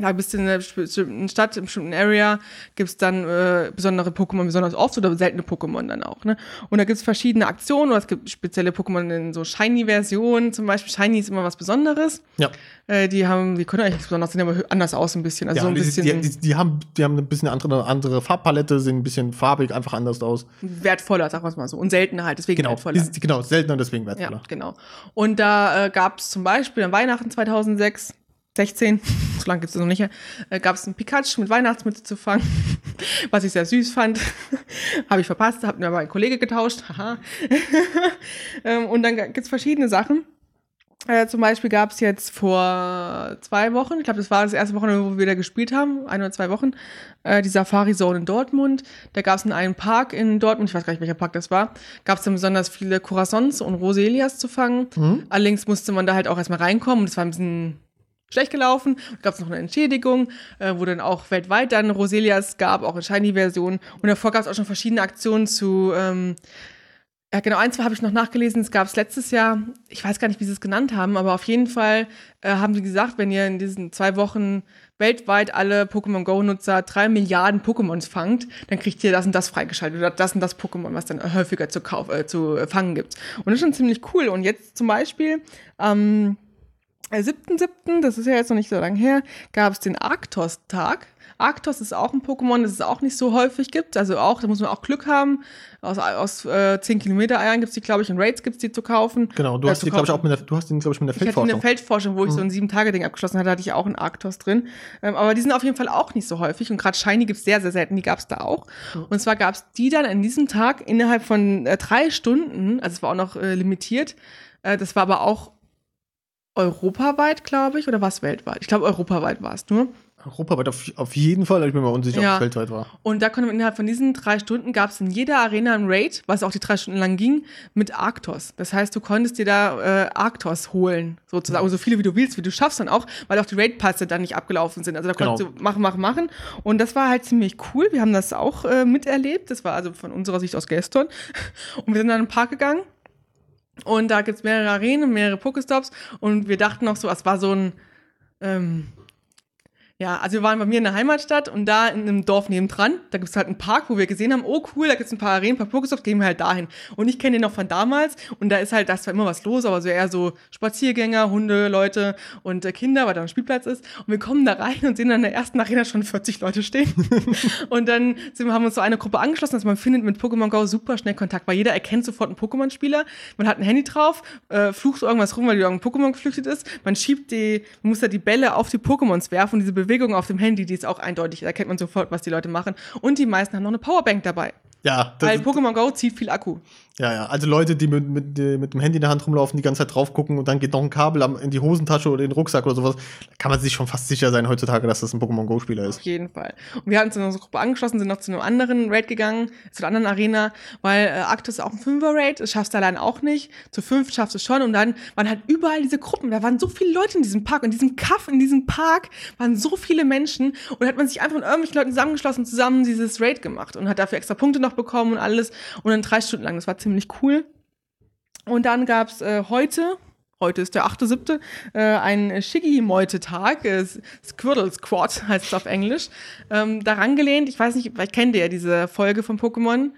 Da bist du in einer bestimmten Stadt, in einer bestimmten Area, gibt's dann äh, besondere Pokémon besonders oft oder seltene Pokémon dann auch. Ne? Und da gibt's verschiedene Aktionen oder es gibt spezielle Pokémon in so Shiny-Versionen. Zum Beispiel Shiny ist immer was Besonderes. Ja. Äh, die haben, die können eigentlich nichts besonders, sehen aber anders aus ein bisschen. Also ja, so ein die, bisschen die, die, die, haben, die haben ein bisschen andere, andere Farbpalette, sehen ein bisschen farbig, einfach anders aus. wertvoller, sagen wir es mal so. Und seltener halt, deswegen Genau, wertvoller. die, genau seltener, deswegen Ja, wertvoller. genau. Und da äh, gab es zum Beispiel an Weihnachten 2006, 16, so lange gibt es noch nicht, äh, gab es einen Pikachu mit Weihnachtsmütze zu fangen, *laughs* was ich sehr süß fand. *laughs* habe ich verpasst, habe mir aber ein Kollege getauscht. Haha. *laughs* ähm, und dann gibt es verschiedene Sachen. Äh, zum Beispiel gab es jetzt vor zwei Wochen, ich glaube, das war das erste Wochenende, wo wir da gespielt haben, ein oder zwei Wochen, äh, die Safari Zone in Dortmund. Da gab es in einem Park in Dortmund, ich weiß gar nicht, welcher Park das war, gab es dann besonders viele Corazons und Roselias zu fangen. Mhm. Allerdings musste man da halt auch erstmal reinkommen und es war ein bisschen schlecht gelaufen. Gab es noch eine Entschädigung, äh, wo dann auch weltweit dann Roselias gab, auch in Shiny-Version. Und davor gab es auch schon verschiedene Aktionen zu ähm, Ja, genau, eins habe ich noch nachgelesen, es gab es letztes Jahr, ich weiß gar nicht, wie sie es genannt haben, aber auf jeden Fall äh, haben sie gesagt, wenn ihr in diesen zwei Wochen weltweit alle Pokémon Go-Nutzer drei Milliarden Pokémons fangt, dann kriegt ihr das und das freigeschaltet oder das und das Pokémon, was dann häufiger zu, kauf, äh, zu fangen gibt. Und das ist schon ziemlich cool. Und jetzt zum Beispiel am äh, 7.7., das ist ja jetzt noch nicht so lange her, gab es den Arktos-Tag. Arktos ist auch ein Pokémon, das es auch nicht so häufig gibt. Also auch, da muss man auch Glück haben. Aus, aus äh, 10 Kilometer Eiern gibt es die, glaube ich, in Raids gibt es die zu kaufen. Genau, du Äh, hast die, glaube ich, auch mit der, du hast den, glaube ich, mit der Ich hatte Feldforschung. eine Feldforschung, wo ich Mhm. so ein Sieben-Tage-Ding abgeschlossen hatte, hatte ich auch einen Arktos drin. Ähm, aber die sind auf jeden Fall auch nicht so häufig. Und gerade Shiny gibt es sehr, sehr selten. Die gab es da auch. Und zwar gab es die dann an diesem Tag innerhalb von äh, drei Stunden, also es war auch noch äh, limitiert. Äh, das war aber auch europaweit, glaube ich, oder war es weltweit? Ich glaube, europaweit war es nur. Europaweit auf, auf jeden Fall, ich bin mir unsicher, Ja. ob es weltweit war. Und da konnte man innerhalb von diesen drei Stunden gab es in jeder Arena ein Raid, was auch die drei Stunden lang ging, mit Arktos. Das heißt, du konntest dir da äh, Arktos holen, sozusagen, so viele wie du willst, wie du schaffst dann auch, weil auch die Raid-Pässe dann nicht abgelaufen sind. Also da Genau. konntest du machen, machen, machen. Und das war halt ziemlich cool. Wir haben das auch äh, miterlebt. Das war also von unserer Sicht aus gestern. *laughs* Und wir sind dann in den Park gegangen. Und da gibt's mehrere Arenen, mehrere Pokestops. Und wir dachten noch so, es war so ein ähm, ja, also wir waren bei mir in der Heimatstadt und da in einem Dorf nebendran, da gibt's halt einen Park, wo wir gesehen haben, oh cool, da gibt's ein paar Arenen, ein paar Pokestops, gehen wir halt dahin. Und ich kenne den noch von damals und da ist halt, da ist zwar immer was los, aber so eher so Spaziergänger, Hunde, Leute und äh, Kinder, weil da ein Spielplatz ist. Und wir kommen da rein und sehen dann in der ersten Arena schon 40 Leute stehen. *laughs* und dann sind wir, haben wir uns so eine Gruppe angeschlossen, also man findet mit Pokémon Go super schnell Kontakt, weil jeder erkennt sofort einen Pokémon-Spieler. Man hat ein Handy drauf, äh, flucht irgendwas rum, weil irgendein Pokémon geflüchtet ist. Man schiebt die, man muss da die Bälle auf die Pokémons werfen und diese Bewegung auf dem Handy, die ist auch eindeutig. Da erkennt man sofort, was die Leute machen. Und die meisten haben noch eine Powerbank dabei. Ja, das, Weil Pokémon Go zieht viel Akku. Ja, ja. Also Leute, die mit, mit, mit dem Handy in der Hand rumlaufen, die ganze Zeit drauf gucken und dann geht noch ein Kabel in die Hosentasche oder in den Rucksack oder sowas, da kann man sich schon fast sicher sein heutzutage, dass das ein Pokémon Go-Spieler Auf ist. jeden Fall. Und wir haben uns in unsere Gruppe angeschlossen, sind noch zu einem anderen Raid gegangen, zu einer anderen Arena, weil äh, Arctus ist auch ein Fünfer-Raid, das schaffst du allein auch nicht. Zu fünf schaffst du es schon und dann waren halt überall diese Gruppen. Da waren so viele Leute in diesem Park, in diesem Kaff, in diesem Park waren so viele Menschen und hat man sich einfach mit irgendwelchen Leuten zusammengeschlossen, zusammen dieses Raid gemacht und hat dafür extra Punkte noch bekommen und alles und dann drei Stunden lang. Das war ziemlich cool. Und dann gab's äh, heute, heute ist der 8.7., äh, ein Shiggy-Meute-Tag, äh, Squirtle Squad heißt es auf Englisch, ähm, daran gelehnt, ich weiß nicht, vielleicht kennt ihr ja diese Folge von Pokémon,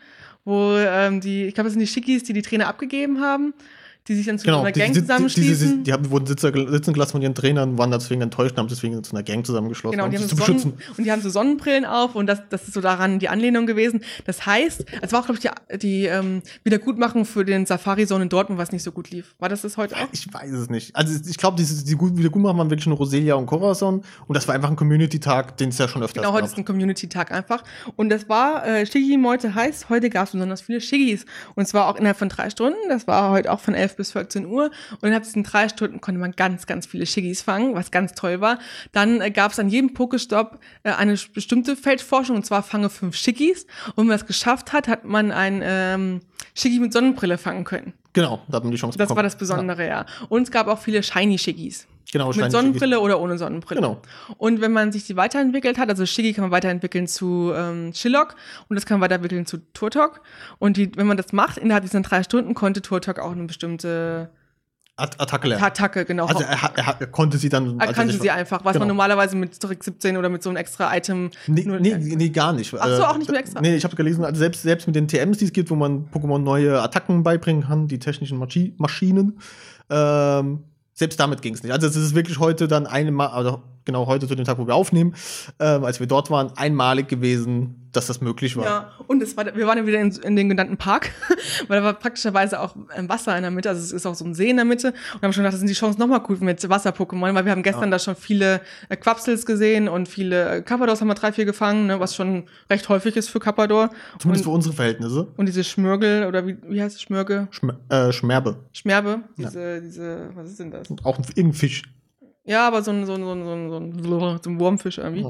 wo ähm, die, ich glaube, das sind die Shiggys, die die Trainer abgegeben haben, die sich dann zu Genau, einer die, Gang die, zusammenschließen. die, die haben, wurden sitzen gelassen von ihren Trainern, waren deswegen enttäuscht und haben deswegen zu einer Gang zusammengeschlossen, Genau, um die haben, zu so beschützen. Sonnen und die haben so Sonnenbrillen auf und das, das ist so daran die Anlehnung gewesen. Das heißt, es war auch, glaube ich, die, die ähm, Wiedergutmachung für den Safari-Zone in Dortmund, was nicht so gut lief. War das das heute auch? Ich weiß es nicht. Also ich glaube, die, die gut, Wiedergutmachen waren wirklich nur Roselia und Corazon und das war einfach ein Community-Tag, den es ja schon öfters Genau, heute gab. ist ein Community-Tag einfach. Und das war äh, Shiggy Meute heißt, heute gab es besonders viele Shiggys. Und zwar auch innerhalb von drei Stunden. Das war heute auch von 11 bis 14 Uhr. Und innerhalb diesen drei Stunden konnte man ganz, ganz viele Shiggys fangen, was ganz toll war. Dann äh, gab es an jedem Pokestop äh, eine bestimmte Feldforschung, und zwar fange fünf Shiggys. Und wenn man das geschafft hat, hat man ein ähm, Shiggy mit Sonnenbrille fangen können. Genau, da hat man die Chance Das war bekommen. das Besondere, ja. Und es gab auch viele Shiny Shiggys. Genau, Mit Sonnenbrille oder ohne Sonnenbrille. Genau. Und wenn man sich die weiterentwickelt hat, also Shiggy kann man weiterentwickeln zu ähm, Shillock und das kann man weiterentwickeln zu Turtok. Und die, wenn man das macht, innerhalb dieser drei Stunden konnte Turtok auch eine bestimmte At Attacke lernen. Attacke, genau. Also er, er, er konnte sie dann. er erkannte sich- sie einfach, was genau. man normalerweise mit Trick 17 oder mit so einem extra Item Nee, nur- nee, nee, gar nicht. Ach so, Äh, auch nicht nur extra? Nee, ich habe gelesen, also selbst, selbst mit den TMs, die es gibt, wo man Pokémon neue Attacken beibringen kann, die technischen Maschi Maschinen, ähm, selbst damit ging es nicht. Also es ist wirklich heute dann einmal, also genau heute zu dem Tag, wo wir aufnehmen, ähm, als wir dort waren, einmalig gewesen, dass das möglich war. Ja, und es war, wir waren ja wieder in, in den genannten Park, *laughs* weil da war praktischerweise auch ähm, Wasser in der Mitte, also es ist auch so ein See in der Mitte. Und haben schon gedacht, das sind die Chancen nochmal gut mit Wasser-Pokémon, weil wir haben gestern da schon viele äh, Quapsels gesehen und viele äh, Carpadors haben wir drei, vier gefangen, ne, was schon recht häufig ist für Carpador. Zumindest für und, unsere Verhältnisse. und diese Schmörgel, oder wie, wie heißt es, Schmörge? Schm äh, Schmerbe. Schmerbe, diese, diese, was ist denn das? Auch ein, irgendein Fisch. Ja, aber so ein, so ein, so ein, so ein, so ein, so ein Wurmfisch irgendwie.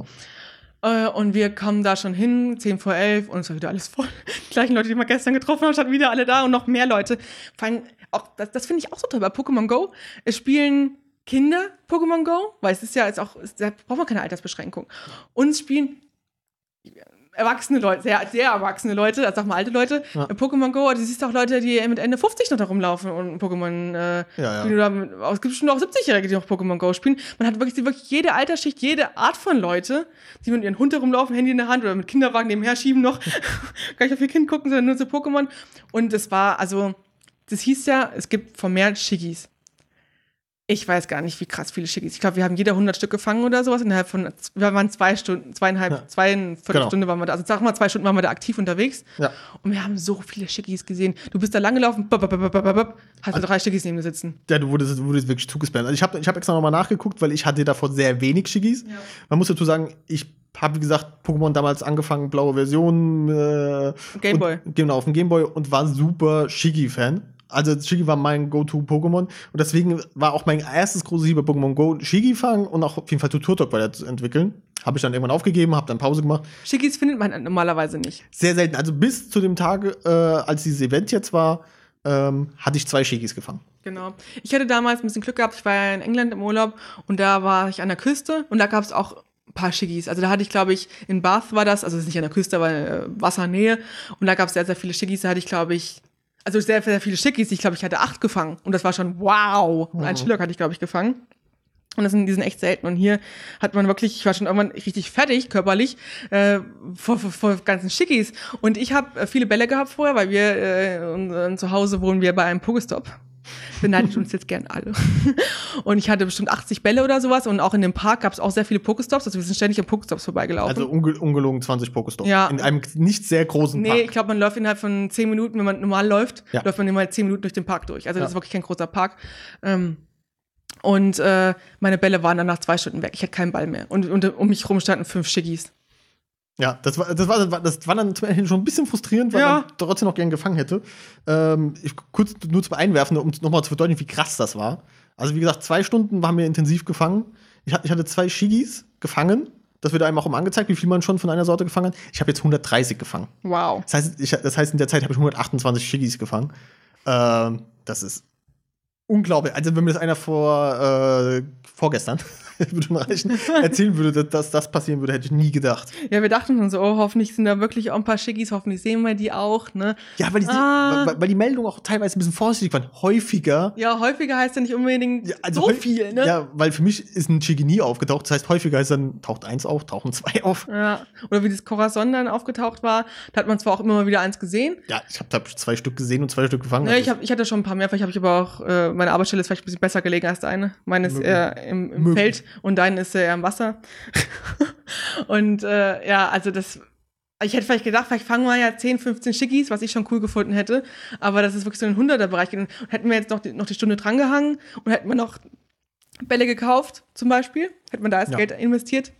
Äh, und wir kommen da schon hin, 10 vor 11 und es war wieder alles voll. *laughs* Die gleichen Leute, die wir gestern getroffen haben, standen wieder alle da und noch mehr Leute. Vor allem, auch, das, das finde ich auch so toll bei Pokémon Go. Es spielen Kinder Pokémon Go, weil es ist ja jetzt auch, da braucht man keine Altersbeschränkung. Und es spielen erwachsene Leute, sehr, sehr erwachsene Leute, also sag mal alte Leute, Ja. Pokémon Go, du siehst auch Leute, die mit Ende 50 noch da rumlaufen und Pokémon äh, Ja, ja. spielen. Oder es gibt bestimmt auch 70-Jährige, die noch Pokémon Go spielen. Man hat wirklich, wirklich jede Altersschicht, jede Art von Leute, die mit ihren Hund herumlaufen, Handy in der Hand oder mit Kinderwagen nebenher schieben noch, *laughs* gar nicht auf ihr Kind gucken, sondern nur zu Pokémon. Und es war, also, das hieß ja, es gibt vermehrt Schiggis. Ich weiß gar nicht, wie krass viele Schickis. Ich glaube, wir haben jeder 100 Stück gefangen oder sowas. Innerhalb von, wir waren zwei Stunden, zweieinhalb, Ja. zweieinviertel Genau. Stunde waren wir da. Also sag mal, zwei Stunden waren wir da aktiv unterwegs. Ja. Und wir haben so viele Schickis gesehen. Du bist da lang gelaufen, bap, bap, bap, bap, bap, hast du drei Schickis neben dir sitzen. Ja, du wurdest, du wurdest wirklich zugespammt. Also ich habe ich hab extra nochmal nachgeguckt, weil ich hatte davor sehr wenig Schiggis. Ja. Man muss dazu sagen, ich habe, wie gesagt, Pokémon damals angefangen, blaue Version. Äh, Gameboy. Genau, auf dem Gameboy und war super Shiggy-Fan. Also Shiggy war mein Go-To-Pokémon und deswegen war auch mein erstes großes Ziel bei Pokémon Go Shiggy fangen und auch auf jeden Fall Tuturtok weiterzuentwickeln. Habe ich dann irgendwann aufgegeben, habe dann Pause gemacht. Schickis findet man normalerweise nicht. Sehr selten. Also bis zu dem Tage, äh, als dieses Event jetzt war, ähm, hatte ich zwei Shiggys gefangen. Genau. Ich hatte damals ein bisschen Glück gehabt. Ich war ja in England im Urlaub und da war ich an der Küste und da gab es auch ein paar Schiggis. Also da hatte ich, glaube ich, in Bath war das, also es ist nicht an der Küste, aber äh, Wassernähe. Und da gab es sehr, sehr viele Schiggis. Da hatte ich, glaube ich, also sehr, sehr viele Schickis. Ich glaube, ich hatte acht gefangen. Und das war schon wow. Und einen Mhm. Schillock hatte ich, glaube ich, gefangen. Und das sind, die sind echt selten. Und hier hat man wirklich, ich war schon irgendwann richtig fertig, körperlich, äh, vor, vor, vor ganzen Schickis. Und ich habe äh, viele Bälle gehabt vorher, weil wir äh, und, und zu Hause wohnen wir bei einem Pogestop. Beneidet uns jetzt gern alle. *laughs* Und ich hatte bestimmt 80 Bälle oder sowas. Und auch in dem Park gab es auch sehr viele Pokestops. Also wir sind ständig an Pokestops vorbeigelaufen. Also unge ungelogen 20 Pokestops. Ja. In einem nicht sehr großen Nee, Park. ich glaube, man läuft innerhalb von 10 Minuten, wenn man normal läuft, Ja. läuft man immer 10 Minuten durch den Park durch. Also das Ja. ist wirklich kein großer Park. Ähm, und äh, meine Bälle waren dann nach zwei Stunden weg. Ich hatte keinen Ball mehr. Und, und um mich rum standen fünf Schiggis. Ja, das war, das war, das war dann zum Ende schon ein bisschen frustrierend, weil Ja. man trotzdem noch gern gefangen hätte. Ähm, ich, kurz nur zum Einwerfen, um nochmal zu verdeutlichen, wie krass das war. Also, wie gesagt, zwei Stunden waren wir intensiv gefangen. Ich, hatte- ich hatte zwei Shigis gefangen. Das wird einem auch immer angezeigt, wie viel man schon von einer Sorte gefangen hat. Ich habe jetzt 130 gefangen. Wow. Das heißt, ich, das heißt in der Zeit habe ich 128 Shigis gefangen. Ähm, das ist unglaublich. Also, wenn mir das einer vor, äh, vorgestern, *laughs* würde schon reichen, erzählen würde, dass, das passieren würde, hätte ich nie gedacht. Ja, wir dachten schon so, oh, hoffentlich sind da wirklich auch ein paar Schiggis, hoffentlich sehen wir die auch, ne? Ja, weil die, Ah. weil, weil die Meldungen auch teilweise ein bisschen vorsichtig waren. Häufiger. Ja, häufiger heißt ja nicht unbedingt Ja, also so viel, ne? Ja, weil für mich ist ein Chigi nie aufgetaucht. Das heißt, häufiger ist dann taucht eins auf, tauchen zwei auf. Ja. Oder wie das Corazon dann aufgetaucht war, da hat man zwar auch immer mal wieder eins gesehen. Ja, ich habe da zwei Stück gesehen und zwei Stück gefangen. Ne, ich, hab, ich hatte schon ein paar mehr, vielleicht habe ich aber auch, äh, meine Arbeitsstelle ist vielleicht ein bisschen besser gelegen als deine. Meine ist Möglich. eher im, im. Feld und deine ist eher im Wasser. *laughs* und äh, ja, also das. Ich hätte vielleicht gedacht, vielleicht fangen wir ja 10, 15 Schickis, was ich schon cool gefunden hätte. Aber das ist wirklich so ein 100er-Bereich. Und hätten wir jetzt noch die, noch die Stunde drangehangen und hätten wir noch Bälle gekauft, zum Beispiel, hätten wir da das Ja. Geld investiert,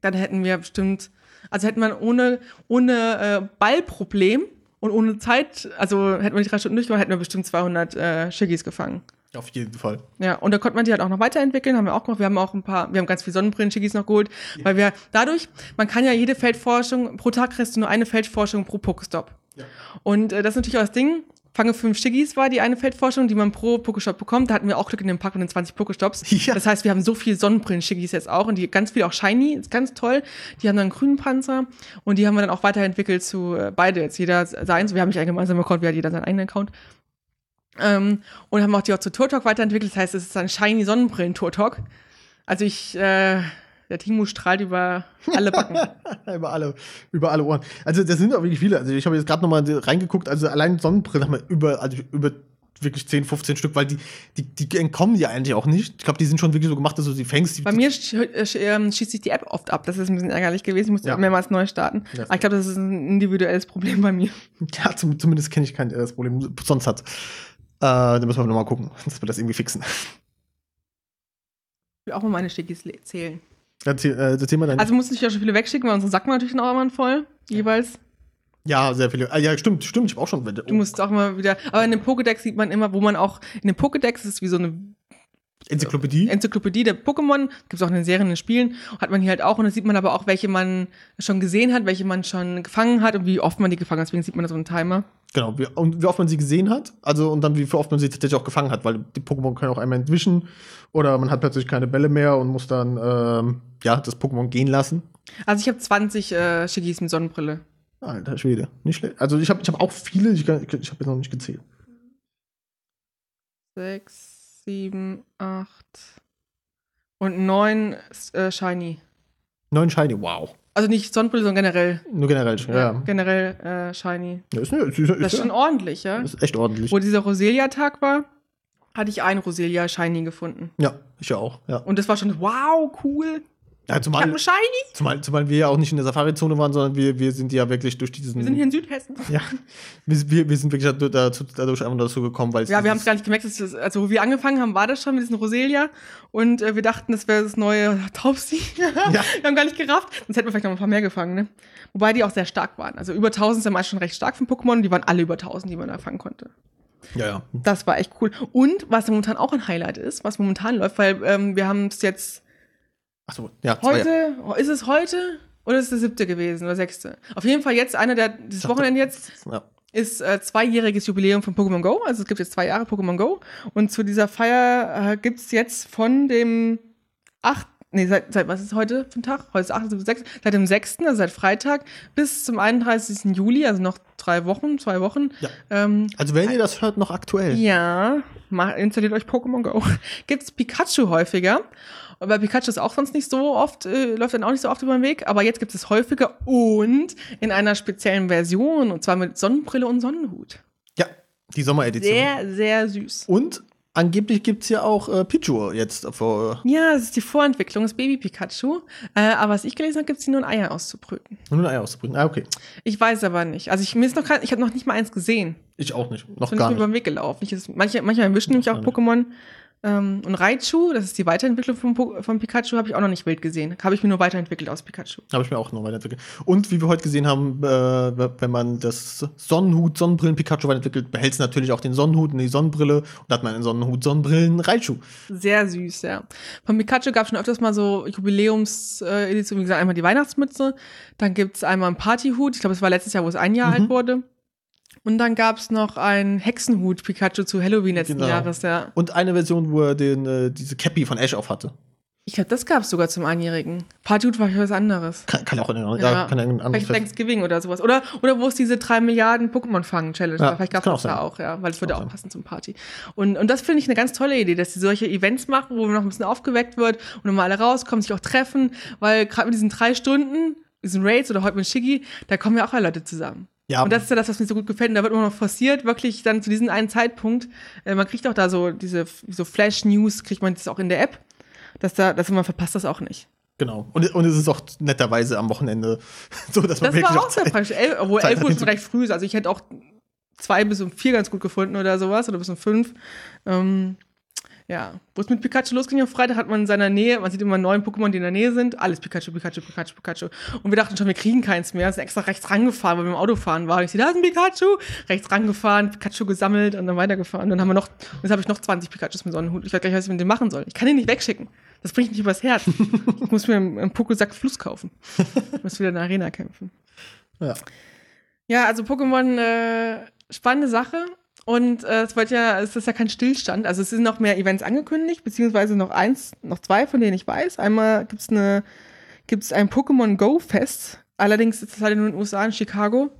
dann hätten wir bestimmt, also hätten wir ohne, ohne äh, Ballproblem und ohne Zeit, also hätten wir die drei Stunden durchgemacht, hätten wir bestimmt 200 äh, Schiggis gefangen. Auf jeden Fall. Ja, und da konnte man die halt auch noch weiterentwickeln, haben wir auch gemacht. Wir haben auch ein paar, wir haben ganz viele Sonnenbrillen-Schiggis noch geholt, weil wir dadurch, man kann ja jede Feldforschung, pro Tag kriegst du nur eine Feldforschung pro Pokestop. Ja. Und äh, das ist natürlich auch das Ding. Fange fünf Schiggis war die eine Feldforschung, die man pro Pokestop bekommt. Da hatten wir auch Glück in dem Park mit den 20 Pokestops. Ja. Das heißt, wir haben so viel Sonnenbrillen-Schiggis jetzt auch und die ganz viel auch shiny, ist ganz toll. Die haben dann einen grünen Panzer und die haben wir dann auch weiterentwickelt zu äh, beide jetzt. Jeder seins. Wir haben nicht einen gemeinsamen Account, wir hat jeder seinen eigenen Account. Ähm, und haben auch die auch zu Turtok weiterentwickelt. Das heißt, es ist ein shiny Sonnenbrillen-Turtok. Also ich, äh, der Timo strahlt über alle Backen. *laughs* über alle, über alle Ohren. Also das sind auch wirklich viele. Also ich habe jetzt gerade noch mal reingeguckt. Also allein Sonnenbrillen haben wir über, also über wirklich 10, 15 Stück, weil die, die, die entkommen dir eigentlich auch nicht. Ich glaube, die sind schon wirklich so gemacht, dass du sie fängst. Die, Bei mir sch äh, sch ähm, schießt sich die App oft ab. Das ist ein bisschen ärgerlich gewesen. Ich musste Ja. mehrmals neu starten. Ja. Aber ich glaube, das ist ein individuelles Problem bei mir. *laughs* Ja, zum, zumindest kenne ich kein äh, das Problem sonst hat. Äh, da müssen wir nochmal gucken, *laughs* dass wir das irgendwie fixen. Ich will auch mal meine Schickis le- zählen. Erzähl, äh, erzähl mal deine. Also mussten nicht ja schon viele wegschicken, weil unsere Sacken natürlich auch immer voll. Jeweils. ja, sehr viele. Ah, ja, stimmt, stimmt. Ich habe auch schon. Du musst auch immer wieder. Aber in dem Pokédex sieht man immer, wo man auch. In dem Pokédex ist es wie so eine Enzyklopädie. Enzyklopädie der Pokémon, gibt es auch in den Serien, in den Spielen, hat man hier halt auch und da sieht man aber auch, welche man schon gesehen hat, welche man schon gefangen hat und wie oft man die gefangen hat, deswegen sieht man da so einen Timer. Genau, wie, und wie oft man sie gesehen hat, also und dann wie oft man sie tatsächlich auch gefangen hat, weil die Pokémon können auch einmal entwischen oder man hat plötzlich keine Bälle mehr und muss dann ähm, ja das Pokémon gehen lassen. Also ich habe 20 äh, Shigis mit Sonnenbrille. Alter Schwede, nicht schlecht. Also ich habe ich hab auch viele, ich, ich habe jetzt noch nicht gezählt. Sechs, sieben, acht und neun äh, Shiny. Neun Shiny, wow. Also nicht Sonnenbrille, sondern generell. Nur generell, ja. ja. Generell äh, Shiny. Ja, ist, ist, ist, das ist schon ordentlich, ja. Das ist echt ordentlich. Wo dieser Roselia-Tag war, hatte ich einen Roselia Shiny gefunden. Ja, ich auch, ja. Und das war schon, wow, cool. Ja, zumal, ich Shiny. Zumal, zumal wir ja auch nicht in der Safari-Zone waren, sondern wir, wir sind ja wirklich durch diesen. Wir sind hier in Südhessen. Ja. Wir, wir sind wirklich dazu, dadurch einfach dazu gekommen, weil Ja, wir haben es gar nicht gemerkt, das, also wo wir angefangen haben, war das schon mit diesem Roselia und äh, wir dachten, das wäre das neue Taubsi. *laughs* ja. Wir haben gar nicht gerafft. Sonst hätten wir vielleicht noch ein paar mehr gefangen, ne? Wobei die auch sehr stark waren. Also über 1000 sind meist schon recht stark von Pokémon. Die waren alle über 1000, die man da fangen konnte. Ja, ja. Das war echt cool. Und was momentan auch ein Highlight ist, was momentan läuft, weil ähm, wir haben es jetzt Ach so, ja. Heute, ist es heute oder ist es der siebte gewesen oder sechste? Auf jeden Fall jetzt einer der, dieses Wochenende jetzt ja. ist äh, zweijähriges Jubiläum von Pokémon Go. Also es gibt jetzt zwei Jahre Pokémon Go. Und zu dieser Feier äh, gibt es jetzt von dem 8. Nee, seit, seit was ist heute für ein Tag? Heute ist 8. 6. Seit dem 6., also seit Freitag, bis zum 31. Juli, also noch drei Wochen, zwei Wochen. Ja. Ähm, also wenn ihr das hört, noch aktuell. Ja, mal, installiert euch Pokémon Go. *laughs* Gibt's Pikachu häufiger. Bei Pikachu ist auch sonst nicht so oft, äh, läuft dann auch nicht so oft über den Weg, aber jetzt gibt es häufiger und in einer speziellen Version, und zwar mit Sonnenbrille und Sonnenhut. Ja, die Sommeredition. Sehr, sehr süß. Und angeblich gibt es ja auch äh, Pichu jetzt vor. Ja, das ist die Vorentwicklung, das Baby Pikachu. Äh, aber was ich gelesen habe, gibt es nur ein Eier auszubrüten. Nur ein Eier auszubrüten, ah, okay. Ich weiß aber nicht. Also ich, mir ist noch kein, ich habe noch nicht mal eins gesehen. Ich auch nicht. Noch Bin gar ich mir über den Weg gelaufen. Ich, manche, manchmal erwischen nämlich auch Pokémon ähm, und Raichu, das ist die Weiterentwicklung von, von Pikachu, habe ich auch noch nicht wild gesehen. Habe ich mir nur weiterentwickelt aus Pikachu. Habe ich mir auch nur weiterentwickelt. Und wie wir heute gesehen haben, äh, wenn man das Sonnenhut, Sonnenbrillen Pikachu weiterentwickelt, behält es natürlich auch den Sonnenhut und die Sonnenbrille. Und da hat man einen Sonnenhut, Sonnenbrillen, Raichu. Sehr süß, ja. Von Pikachu gab es schon öfters mal so Jubiläumsedition, wie gesagt, einmal die Weihnachtsmütze. Dann gibt es einmal einen Partyhut. Ich glaube, es war letztes Jahr, wo es ein Jahr mhm. alt wurde. Und dann gab es noch einen Hexenhut Pikachu zu Halloween letzten genau. Jahres, ja. Und eine Version, wo er den, äh, diese Cappy von Ash auf hatte. Ich glaube, das gab es sogar zum Einjährigen. Partyhut war was anderes. Kann, kann auch in, ja, ja, kann ein anderes Vielleicht Thanksgiving oder sowas. Oder, oder wo es diese drei Milliarden Pokémon-Fangen-Challenge ja, Vielleicht gab es das da auch, ja. Weil es würde auch, auch passen zum Party. Und, und das finde ich eine ganz tolle Idee, dass sie solche Events machen, wo noch ein bisschen aufgeweckt wird und dann mal alle rauskommen, sich auch treffen. Weil gerade mit diesen drei Stunden, diesen Raids oder heute mit Shiggy, da kommen ja auch alle Leute zusammen. Ja. Und das ist ja das, was mir so gut gefällt. Und da wird immer noch forciert, wirklich dann zu diesem einen Zeitpunkt. Äh, man kriegt auch da so diese so Flash-News, kriegt man das auch in der App. Dass da, dass man verpasst das auch nicht. Genau. Und, und es ist auch netterweise am Wochenende *laughs* so, dass man das wirklich war auch sehr praktisch. El, obwohl 11 Uhr schon recht früh ist. Also ich hätte auch zwei bis um vier ganz gut gefunden oder sowas oder bis um fünf. Ähm, ja, wo es mit Pikachu losging auf Freitag, hat man in seiner Nähe, man sieht immer neuen Pokémon, die in der Nähe sind, alles Pikachu, Pikachu, Pikachu, Pikachu. Und wir dachten schon, wir kriegen keins mehr, sind extra rechts rangefahren, weil wir im Auto fahren waren. Ich sehe, da ist ein Pikachu, rechts rangefahren, Pikachu gesammelt und dann weitergefahren. Und dann haben wir noch, jetzt habe ich noch 20 Pikachus mit Sonnenhut. Ich weiß gar nicht, was ich mit dem machen soll. Ich kann den nicht wegschicken. Das bringt mich übers Herz. ich muss mir einen, einen Pokésack Fluss kaufen. Ich muss wieder in der Arena kämpfen. Ja. Ja, also Pokémon, äh, spannende Sache. Und äh, es wird ja, es ist ja kein Stillstand. Also es sind noch mehr Events angekündigt, beziehungsweise noch eins, noch zwei, von denen ich weiß. Einmal gibt es eine, gibt es ein Pokémon Go Fest. Allerdings ist es halt in den USA in Chicago.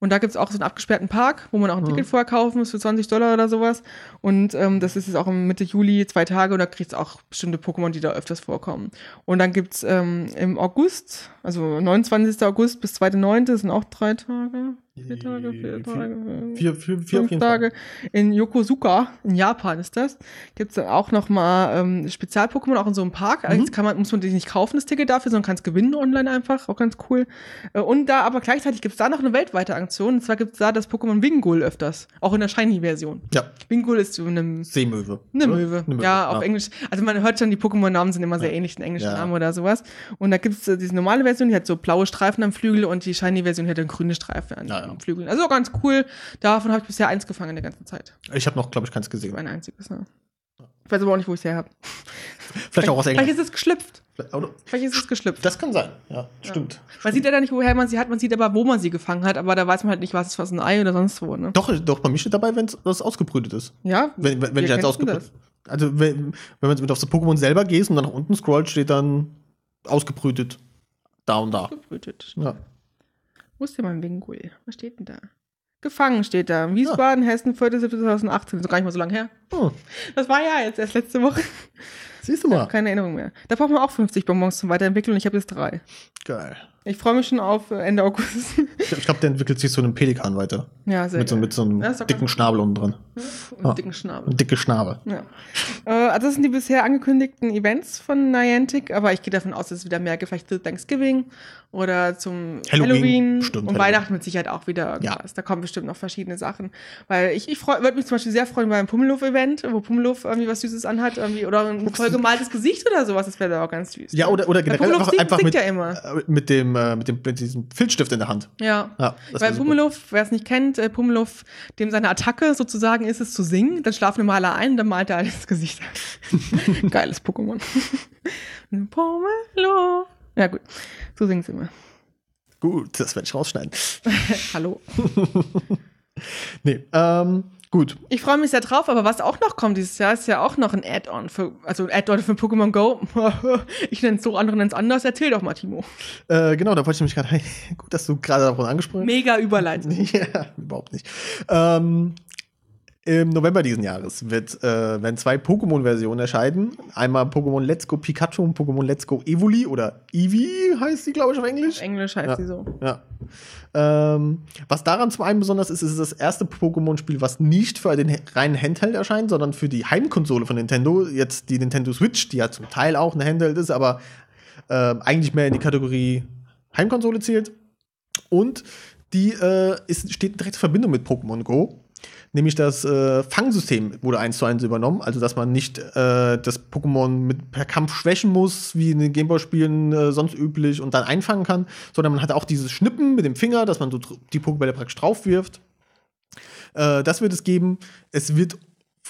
Und da gibt es auch so einen abgesperrten Park, wo man auch ein mhm. Ticket vorher kaufen muss für 20 Dollar oder sowas. Und ähm, das ist jetzt auch Mitte Juli, zwei Tage, und da kriegt es auch bestimmte Pokémon, die da öfters vorkommen. Und dann gibt es ähm, im August, also 29. August bis 2.9., sind auch drei Tage. Vier Tage, vier Tage, vier, vier, vier fünf Tage. In Yokosuka, in Japan ist das, gibt es dann auch noch mal ähm, Spezial-Pokémon, auch in so einem Park. Mhm. Allerdings kann man, muss man die nicht kaufen, das Ticket dafür, sondern kann es gewinnen online einfach, auch ganz cool. Äh, und da, aber gleichzeitig gibt es da noch eine weltweite Aktion, und zwar gibt es da das Pokémon Wingul öfters, auch in der Shiny-Version. Ja. Wingul ist so eine Seemöwe. Eine Möwe. Eine Möwe. Ja, auf ja. Englisch. Also man hört schon, die Pokémon-Namen sind immer sehr ähnlich, den englischen ja. Namen oder sowas. Und da gibt es äh, diese normale Version, die hat so blaue Streifen am Flügel und die Shiny-Version hat dann grüne Streifen an ja, den Flügeln. Also ganz cool. Davon habe ich bisher eins gefangen in der ganzen Zeit. Ich habe noch, glaube ich, keins gesehen. Ein einziges, ne? Ich weiß aber auch nicht, wo ich es her habe. Vielleicht auch aus Vielleicht England. ist es geschlüpft. Vielleicht ist es geschlüpft. Das kann sein, ja, stimmt. Man sieht ja da nicht, woher man sie hat, man sieht aber, wo man sie gefangen hat, aber da weiß man halt nicht, was ist was ein Ei oder sonst wo, ne? Doch, doch, bei mir steht dabei, wenn es ausgebrütet ist. Ja? Wenn, wenn, wenn ich du ausgebrütet. Also, wenn, wenn man mit auf das Pokémon selber gehst und dann nach unten scrollt, steht dann ausgebrütet. Da und da. das? Gebrütet. Ja. Wo ist denn mein Wingul? Was steht denn da? Gefangen steht da. Wiesbaden, Hessen, 4.7.2018. So gar nicht mal so lange her. Hm, Das war ja jetzt erst letzte Woche. siehst du mal. Keine Erinnerung mehr. Da braucht man auch 50 Bonbons zum Weiterentwickeln und ich habe jetzt drei. Geil. Ich freue mich schon auf äh, Ende August. Ich, glaube, der entwickelt sich so einem Pelikan weiter. ja, sehr Mit so, mit so einem dicken Schnabel unten drin. Und Ah. dicken Schnabel. Dicke Schnabel. Ja. Äh, also das sind die bisher angekündigten Events von Niantic, aber ich gehe davon aus, dass es wieder mehr gibt, vielleicht zu Thanksgiving oder zum Halloween, Halloween, bestimmt und Halloween. Weihnachten mit Sicherheit auch wieder Ja. Da kommen bestimmt noch verschiedene Sachen. Weil ich, ich würde mich zum Beispiel sehr freuen bei einem Pummeluff-Event, wo Pummeluff irgendwie was Süßes anhat, irgendwie, oder ein vollgemaltes Gesicht oder sowas, das wäre da auch ganz süß. Ja, oder, oder generell Pummeluff einfach, singt, einfach singt mit, ja immer. äh, mit, dem, äh, mit, dem, mit diesem Filzstift in der Hand. Ja. Ja, Weil. Pummeluff, wer es nicht kennt, äh, Pummeluff, dem seine Attacke sozusagen ist es zu singen, dann schlafen wir Maler ein, dann malt er alles Gesicht. *laughs* Geiles Pokémon. *laughs* Pummeluff. Ja gut, so singen sie immer. Gut, das werde ich rausschneiden. *laughs* Hallo. Nee, ähm, gut. Ich freue mich sehr drauf, aber was auch noch kommt dieses Jahr, ist ja auch noch ein Add-on für, also ein Add-on für Pokémon Go. *laughs* ich nenne es so, andere nennen es anders. Erzähl doch mal, Timo. Äh, genau, da wollte ich nämlich gerade, *laughs* gut, dass du gerade davon angesprochen hast. Mega Überleitung. *laughs* Ja, überhaupt nicht. Ähm, Im November diesen Jahres wird, äh, werden zwei Pokémon-Versionen erscheinen. Einmal Pokémon Let's Go Pikachu und Pokémon Let's Go Evoli oder Eevee heißt sie, glaube ich, auf Englisch. Auf Englisch heißt Ja. sie so. Ja. Ähm, was daran zum einen besonders ist, ist es das erste Pokémon-Spiel, was nicht für den reinen Handheld erscheint, sondern für die Heimkonsole von Nintendo. Jetzt die Nintendo Switch, die ja zum Teil auch eine Handheld ist, aber ähm, eigentlich mehr in die Kategorie Heimkonsole zählt. Und die äh, ist, steht in direkter Verbindung mit Pokémon Go. Nämlich das äh, Fangsystem wurde eins zu eins übernommen, also dass man nicht äh, das Pokémon mit per Kampf schwächen muss, wie in den Gameboy-Spielen äh, sonst üblich und dann einfangen kann, sondern man hat auch dieses Schnippen mit dem Finger, dass man so die Pokébälle praktisch drauf wirft. Äh, das wird es geben. Es wird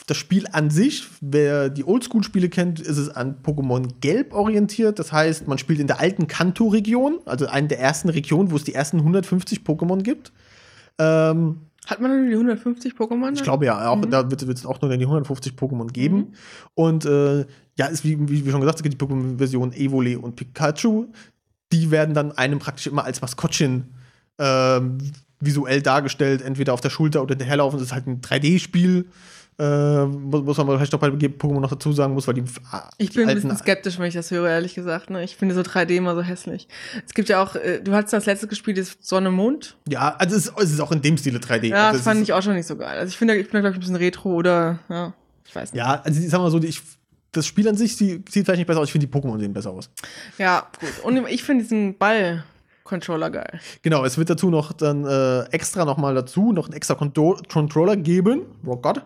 das Spiel an sich, wer die Oldschool-Spiele kennt, ist es an Pokémon Gelb orientiert. Das heißt, man spielt in der alten Kanto-Region, also einer der ersten Regionen, wo es die ersten 150 Pokémon gibt. Ähm, Hat man die 150 Pokémon? ich glaube ja, auch, Mhm. da wird es auch nur die 150 Pokémon geben. Und äh, ja, ist wie, wie wir schon gesagt, es gibt die Pokémon-Version Evole und Pikachu. Die werden dann einem praktisch immer als Maskottchen ähm, visuell dargestellt, entweder auf der Schulter oder hinterherlaufen. Das ist halt ein 3D-Spiel. Äh, muss muss man vielleicht doch bei Pokémon noch dazu sagen muss, weil die Ich bin ein bisschen skeptisch, wenn ich das höre, ehrlich gesagt. Ne? Ich finde so 3D immer so hässlich. Es gibt ja auch, äh, du hast das letzte gespielt, ist Sonne Mond. Ja, also es ist, es ist auch in dem Stile 3D. Ja, also das fand ich auch schon nicht so geil. Also ich finde, ich bin, glaube ich, ein bisschen retro oder, ja, ich weiß nicht. Ja, also ich sag mal so, die- ich, das Spiel an sich die, sieht vielleicht nicht besser aus, ich finde die Pokémon sehen besser aus. Ja, gut. Und ich finde diesen Ball-Controller geil. Genau, es wird dazu noch dann äh, extra noch mal dazu noch einen extra Contro Controller geben, oh Gott,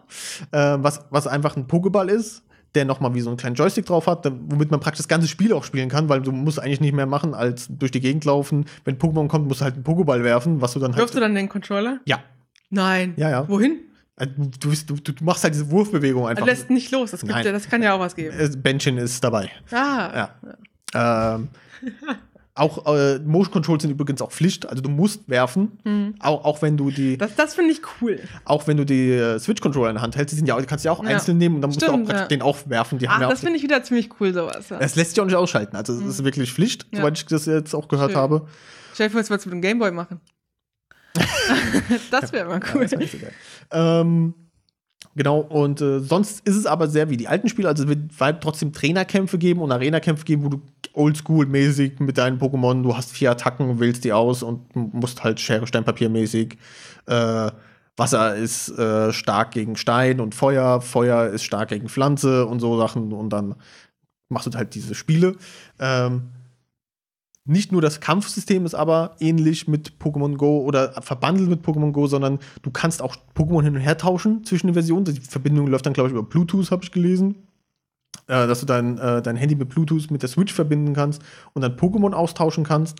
äh, was, was einfach ein Pokéball ist, der noch mal wie so einen kleinen Joystick drauf hat, womit man praktisch das ganze Spiel auch spielen kann, weil du musst eigentlich nicht mehr machen, als durch die Gegend laufen. Wenn Pokémon kommt, musst du halt einen Pokéball werfen, was du dann halt. Wirfst du dann den Controller? ja. Nein. Ja, ja. Wohin? Also, Du, du, du machst halt diese Wurfbewegung Er einfach. lässt nicht los. Das, ja, das kann ja auch was geben. Äh, Benchen ist dabei. Ah. Ja. Ähm, *laughs* auch äh, Motion Controls sind übrigens auch Pflicht, also du musst werfen, Mhm. auch, auch wenn du die Das, das finde ich cool. auch wenn du die äh, Switch-Controller in der Hand hältst, die sind ja, kannst du ja auch Ja. einzeln nehmen und dann musst du Stimmt, auch ja. den auch werfen. Die Ach, haben ja das finde ich wieder ziemlich cool, sowas. Ja. das lässt sich auch nicht ausschalten. Also, es ist wirklich Pflicht, Ja. soweit ich das jetzt auch gehört Schön. habe. Stell dir vor, jetzt würdest du mit dem Gameboy machen. *laughs* das wäre mal Ja, cool. das war nicht so ähm, genau, und äh, sonst ist es aber sehr wie die alten Spiele. Also, es wird trotzdem Trainerkämpfe geben und Arena-Kämpfe geben, wo du oldschool-mäßig mit deinen Pokémon, du hast vier Attacken, wählst die aus und musst halt Schere, Stein, Papier mäßig. Äh, Wasser ist äh, stark gegen Stein und Feuer, Feuer ist stark gegen Pflanze und so Sachen und dann machst du halt diese Spiele. Ähm, nicht nur das Kampfsystem ist aber ähnlich mit Pokémon Go oder verbandelt mit Pokémon Go, sondern du kannst auch Pokémon hin und her tauschen zwischen den Versionen. Die Verbindung läuft dann, glaube ich, über Bluetooth, habe ich gelesen. Äh, dass du dein, äh, dein Handy mit Bluetooth mit der Switch verbinden kannst und dann Pokémon austauschen kannst.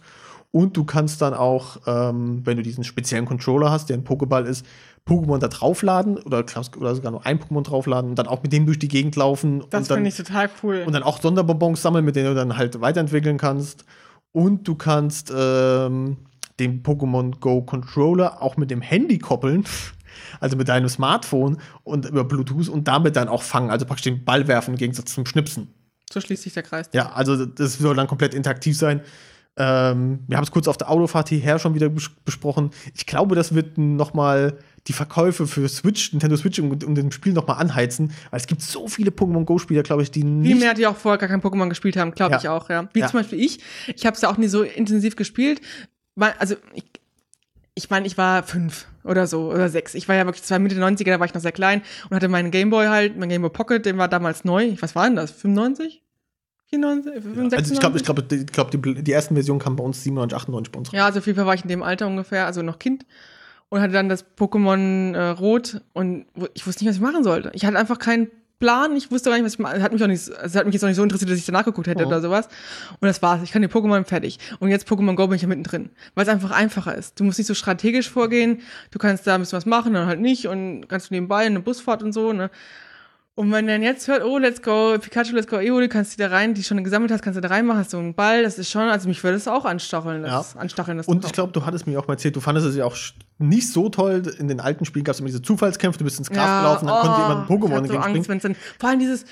Und du kannst dann auch, ähm, wenn du diesen speziellen Controller hast, der ein Pokéball ist, Pokémon da draufladen oder, oder sogar nur ein Pokémon draufladen und dann auch mit dem durch die Gegend laufen. Das finde ich total cool. Und dann auch Sonderbonbons sammeln, mit denen du dann halt weiterentwickeln kannst. Und du kannst ähm, den Pokémon Go Controller auch mit dem Handy koppeln. *laughs* Also mit deinem Smartphone und über Bluetooth und damit dann auch fangen, also praktisch den Ball werfen im Gegensatz zum Schnipsen. So schließt sich der Kreis. Ja, also das soll dann komplett interaktiv sein. Ähm, wir haben es kurz auf der Autofahrt hierher schon wieder bes besprochen. Ich glaube, das wird noch mal die Verkäufe für Switch, Nintendo Switch und, und dem Spiel noch mal anheizen, weil es gibt so viele Pokémon Go Spieler, glaube ich, die nicht Wie mehr, die auch vorher gar kein Pokémon gespielt haben, glaube ja. ich auch, ja. Wie ja. zum Beispiel ich. Ich habe es ja auch nie so intensiv gespielt. Also ich, ich meine, ich war fünf oder so oder sechs. Ich war ja wirklich, zwei Mitte 90er, da war ich noch sehr klein und hatte meinen Gameboy halt, mein Gameboy Pocket, den war damals neu. Was war denn das? 95? 94, 95? Also ich glaube, ich glaube, ich glaub, die, die ersten Versionen kamen bei uns 97, 98 bei uns. Ja, also auf jeden Fall war ich in dem Alter ungefähr, also noch Kind und hatte dann das Pokémon äh, Rot und ich wusste nicht, was ich machen sollte. Ich hatte einfach keinen Plan. Ich wusste gar nicht, was ich mache. Hat mich auch nicht, es hat mich jetzt auch nicht so interessiert, dass ich danach geguckt hätte oh. oder sowas. Und das war's. Ich kann die Pokémon fertig. Und jetzt Pokémon Go bin ich ja mittendrin. Weil es einfach einfacher ist. Du musst nicht so strategisch vorgehen. Du kannst da ein bisschen was machen, dann halt nicht. Und kannst du nebenbei eine Busfahrt und so, ne. Und wenn dann jetzt hört, oh, let's go, Pikachu, let's go, Evo, kannst du da rein, die schon gesammelt hast, kannst du da reinmachen, hast so einen Ball, das ist schon, also mich würde es auch anstacheln, das, ja. anstacheln. Das und ich glaube, du hattest mir auch mal erzählt, du fandest es ja auch nicht so toll, in den alten Spielen gab es immer diese Zufallskämpfe, du bist ins Gras ja, gelaufen, dann oh, konnte jemand ein Pokémon so Angst, wenn's dann, Vor allem dieses,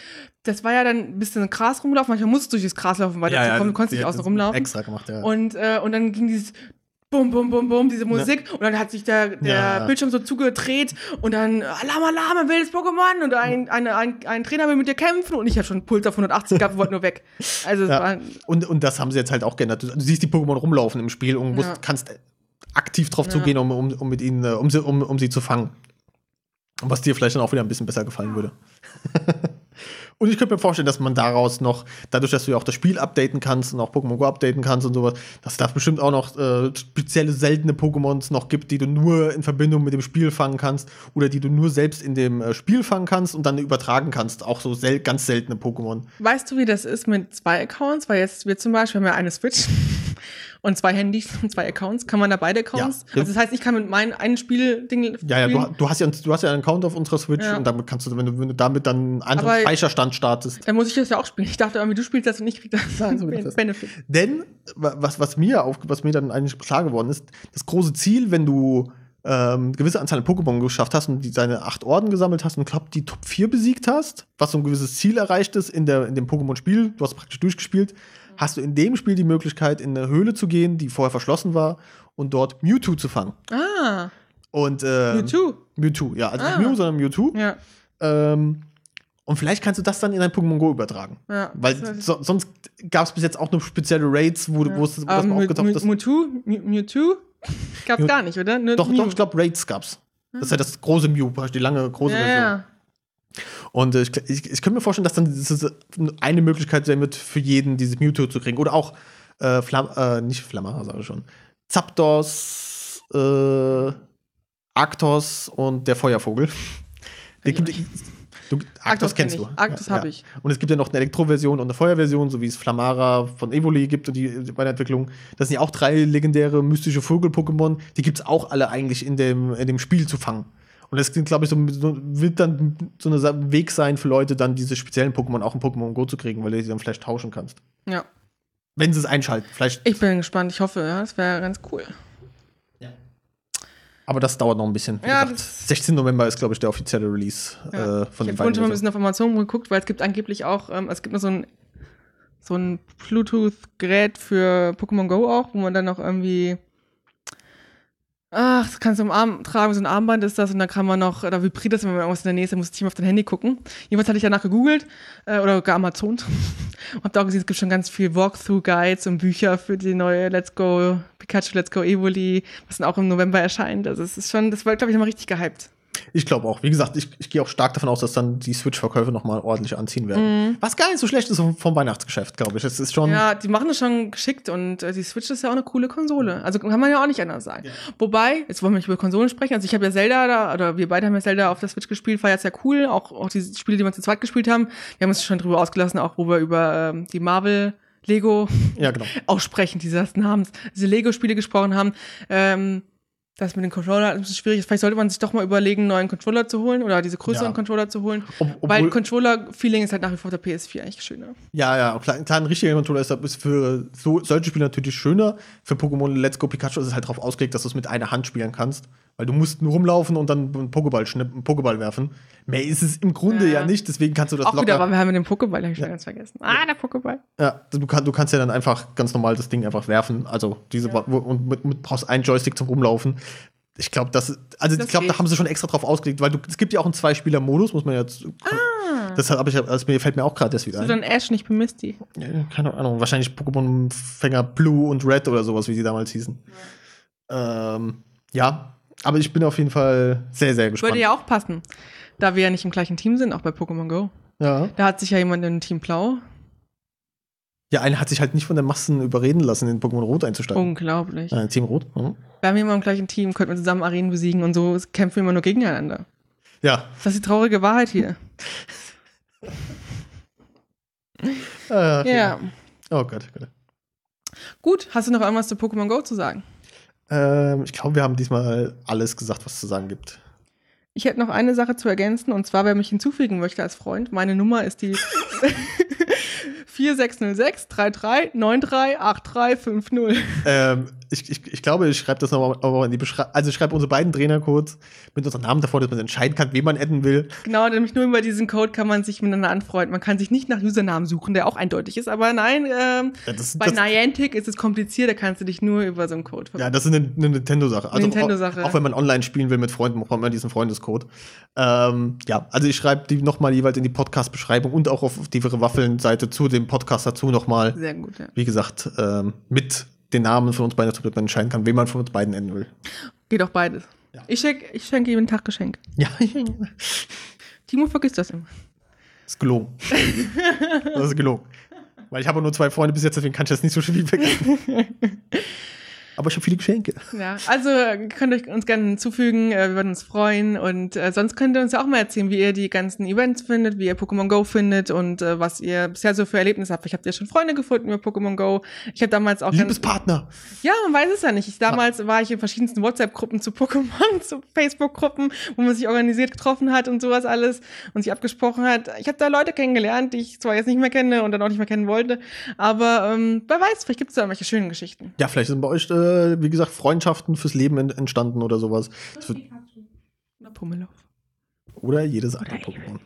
das war ja dann ein bisschen Gras rumlaufen, manchmal musst du durch das Gras laufen, weil ja, ja, du konntest nicht außen rumlaufen. Extra gemacht, ja. Und, äh, und dann ging dieses, bum, bum, bum, bum, diese Musik. Ja. Und dann hat sich der, der ja. Bildschirm so zugedreht und dann Alarm, Alarm, ein wildes Pokémon und ein, ein, ein, ein Trainer will mit dir kämpfen und ich habe schon Puls auf 180 gehabt, wollte nur weg. Also ja. war und, und das haben sie jetzt halt auch geändert. Du, siehst die Pokémon rumlaufen im Spiel und musst, kannst aktiv drauf zugehen, um, um, um mit ihnen, um sie, um, um sie zu fangen. Was dir vielleicht dann auch wieder ein bisschen besser gefallen würde. *laughs* Und ich könnte mir vorstellen, dass man daraus noch, dadurch, dass du ja auch das Spiel updaten kannst und auch Pokémon Go updaten kannst und sowas, dass es da bestimmt auch noch äh, spezielle seltene Pokémons noch gibt, die du nur in Verbindung mit dem Spiel fangen kannst oder die du nur selbst in dem äh, Spiel fangen kannst und dann übertragen kannst. Auch so sel ganz seltene Pokémon. Weißt du, wie das ist mit zwei Accounts? Weil jetzt wir zum Beispiel haben ja eine Switch und zwei Handys und *laughs* zwei Accounts. Kann man da beide Accounts? Ja. Also das heißt, ich kann mit meinem einen Spielding. Ja, ja, du, du, hast ja, du hast ja einen Account auf unserer Switch ja. und damit kannst du, wenn du, wenn du damit dann einen anderen Aber Speicherstand startest. Dann muss ich das ja auch spielen. Ich dachte irgendwie, du spielst das und ich krieg das *laughs* Nein, so Benefit. Denn, was, was mir auf, was mir dann eigentlich klar geworden ist, das große Ziel, wenn du ähm, gewisse Anzahl an Pokémon geschafft hast und die, deine acht Orden gesammelt hast und glaub, die Top 4 besiegt hast, was so ein gewisses Ziel erreicht ist in, der, in dem Pokémon-Spiel, du hast praktisch durchgespielt, hast du in dem Spiel die Möglichkeit, in eine Höhle zu gehen, die vorher verschlossen war, und dort Mewtwo zu fangen. Ah. Und, ähm, Mewtwo? Mewtwo, ja. Also ah. nicht Mew, sondern Mewtwo. Ja. Ähm, und vielleicht kannst du das dann in ein Pokémon Go übertragen. Ja, Weil so, sonst gab es bis jetzt auch nur spezielle Raids, wo, ja. wo es wo das mal aufgetaucht ist. Mewtwo? Mewtwo? Gab's gar nicht, oder? Nur doch, Mew. doch, ich glaube, Raids gab's. Das ist ja das große Mew, die lange große ja, Version. Ja. Und äh, ich, ich, ich könnte mir vorstellen, dass dann das eine Möglichkeit sein wird, für jeden dieses Mewtwo zu kriegen. Oder auch äh, Flam äh, nicht Flammer, sage ich schon. Zapdos, äh, Arctos und der Feuervogel. *laughs* Der gibt, du, Arctos kennst du. Arctos ja, habe ich. Und es gibt ja noch eine Elektroversion und eine Feuerversion, so wie es Flamara von Evoli gibt und die Weiterentwicklung. Das sind ja auch drei legendäre mystische Vogel-Pokémon. Die gibt es auch alle eigentlich in dem, in dem Spiel zu fangen. Und das glaube ich, so, wird dann so ein Weg sein für Leute, dann diese speziellen Pokémon auch in Pokémon Go zu kriegen, weil du sie dann vielleicht tauschen kannst. Ja. Wenn sie es einschalten. Vielleicht. Ich bin gespannt, ich hoffe, ja, das wäre ganz cool. Ja. Aber das dauert noch ein bisschen. Ja, gesagt, 16. November ist, glaube ich, der offizielle Release ja. äh, von ich dem Ich habe schon mal ein bisschen auf Amazon geguckt, weil es gibt angeblich auch, ähm, es gibt noch so ein, so ein Bluetooth-Gerät für Pokémon Go auch, wo man dann noch irgendwie Ach, das kannst du im Arm tragen, so ein Armband ist das und dann kann man noch, da vibriert das, wenn man irgendwas in der Nähe ist, dann muss ich immer auf dein Handy gucken. Jedenfalls hatte ich danach gegoogelt äh, oder geamazont und *laughs* hab da auch gesehen, es gibt schon ganz viel Walkthrough-Guides und Bücher für die neue Let's Go Pikachu Let's Go Evoli, was dann auch im November erscheint. Also es ist schon, das war, glaube ich, nochmal richtig gehypt. Ich glaube auch. Wie gesagt, ich, ich gehe auch stark davon aus, dass dann die Switch-Verkäufe noch mal ordentlich anziehen werden. Mhm. Was gar nicht so schlecht ist vom Weihnachtsgeschäft, glaube ich. Es ist schon. Ja, die machen das schon geschickt und äh, die Switch ist ja auch eine coole Konsole. Also kann man ja auch nicht anders sagen. Ja. Wobei, jetzt wollen wir nicht über Konsolen sprechen. Also ich habe ja Zelda da, oder wir beide haben ja Zelda auf der Switch gespielt, war jetzt ja cool. Auch, auch die Spiele, die wir zu zweit gespielt haben. Wir haben uns schon drüber ausgelassen, auch wo wir über ähm, die Marvel Lego Ja, genau. *laughs* aussprechen dieses Namens, diese Lego-Spiele gesprochen haben. Ähm, das mit den Controller ist schwierig. ist. Vielleicht sollte man sich doch mal überlegen, einen neuen Controller zu holen oder diese größeren Ja. Controller zu holen. Ob- weil obwohl- Controller-Feeling ist halt nach wie vor der PS4 eigentlich schöner. Ja, ja, klar, klar ein richtiger Controller ist, ist für so, solche Spiele natürlich schöner. Für Pokémon Let's Go Pikachu ist es halt darauf ausgelegt, dass du es mit einer Hand spielen kannst. Weil du musst nur rumlaufen und dann einen Pokéball, schnippen, einen Pokéball werfen. Mehr ist es im Grunde Ja. ja, nicht, deswegen kannst du das Auch wieder, aber locker. wir haben den Pokéball, hab ich schon ganz vergessen. Ah, der Pokéball. Ja, du, kann, du kannst ja dann einfach ganz normal das Ding einfach werfen. Also diese Ja. und mit, mit, brauchst einen Joystick zum Rumlaufen. Ich glaube, das, also Das ich glaube, da haben sie schon extra drauf ausgelegt, weil du, es gibt ja auch einen Zwei-Spieler-Modus, muss man jetzt. Ah. Deshalb habe ich, also mir fällt mir auch gerade das wieder So ein. dann Ash, nicht Misty. Ja, keine Ahnung, wahrscheinlich Pokémon-Fänger Blue und Red oder sowas, wie sie damals hießen. Ähm, ja, aber ich bin auf jeden Fall sehr, sehr gespannt. Würde ja auch passen, da wir ja nicht im gleichen Team sind, auch bei Pokémon Go. ja. Da hat sich ja jemand in Team Blau. ja, einer hat sich halt nicht von den Massen überreden lassen, in Pokémon Rot einzusteigen. Unglaublich. Äh, Team Rot. hm. Wir haben immer im gleichen Team, könnten wir zusammen Arenen besiegen und so kämpfen wir immer nur gegeneinander. Ja. Das ist die traurige Wahrheit hier. Äh, Ja. Oh Gott, Gott. Gut, hast du noch irgendwas zu Pokémon Go zu sagen? Ähm, ich glaube, wir haben diesmal alles gesagt, was es zu sagen gibt. Ich hätte noch eine Sache zu ergänzen und zwar, wer mich hinzufügen möchte als Freund, meine Nummer ist die 4606 33 93 8350. Ähm, ich, ich, ich glaube, ich schreibe das nochmal noch mal in die Beschreibung. Also ich schreibe unsere beiden Trainercodes mit unserem Namen davor, dass man entscheiden kann, wen man adden will. Genau, nämlich nur über diesen Code kann man sich miteinander anfreunden. Man kann sich nicht nach Usernamen suchen, der auch eindeutig ist, aber nein, ähm, Ja, das, bei das, Niantic ist es kompliziert, da kannst du dich nur über so einen Code ja, verbinden. das ist eine, eine Nintendo-Sache. Also Nintendo-Sache. Auch, auch wenn man online spielen will mit Freunden, braucht man diesen Freundescode. Ähm, ja, also ich schreibe die nochmal jeweils in die Podcast-Beschreibung und auch auf die Waffeln-Seite zu dem Podcast dazu nochmal. Sehr gut, ja. Wie gesagt, ähm, mit den Namen von uns beiden, damit man entscheiden kann, wen man von uns beiden adden will. Geht auch beides. Ja. Ich, schenk, ich schenke jeden Tag Geschenke. Ja, Timo vergisst das immer. ist gelogen. das ist gelogen. Weil ich habe nur zwei Freunde bis jetzt, deswegen kann ich das nicht so viel vergessen. *laughs* Aber ich habe viele Geschenke. Ja, also könnt euch uns gerne hinzufügen, äh, wir würden uns freuen und äh, sonst könnt ihr uns ja auch mal erzählen, wie ihr die ganzen Events findet, wie ihr Pokémon Go findet und äh, was ihr bisher so für Erlebnisse habt. Ich habt ihr schon Freunde gefunden über Pokémon Go. Ich habe damals auch Liebespartner. ja, man weiß es ja nicht. Ich, damals war ich in verschiedensten WhatsApp-Gruppen zu Pokémon, *laughs* zu Facebook-Gruppen, wo man sich organisiert getroffen hat und sowas alles und sich abgesprochen hat. Ich habe da Leute kennengelernt, die ich zwar jetzt nicht mehr kenne und dann auch nicht mehr kennen wollte, aber ähm, wer weiß, vielleicht gibt es da irgendwelche schönen Geschichten. Ja, vielleicht sind bei euch, äh, wie gesagt, Freundschaften fürs Leben ent entstanden oder sowas. Oder Pummelow. oder jedes andere Pokémon.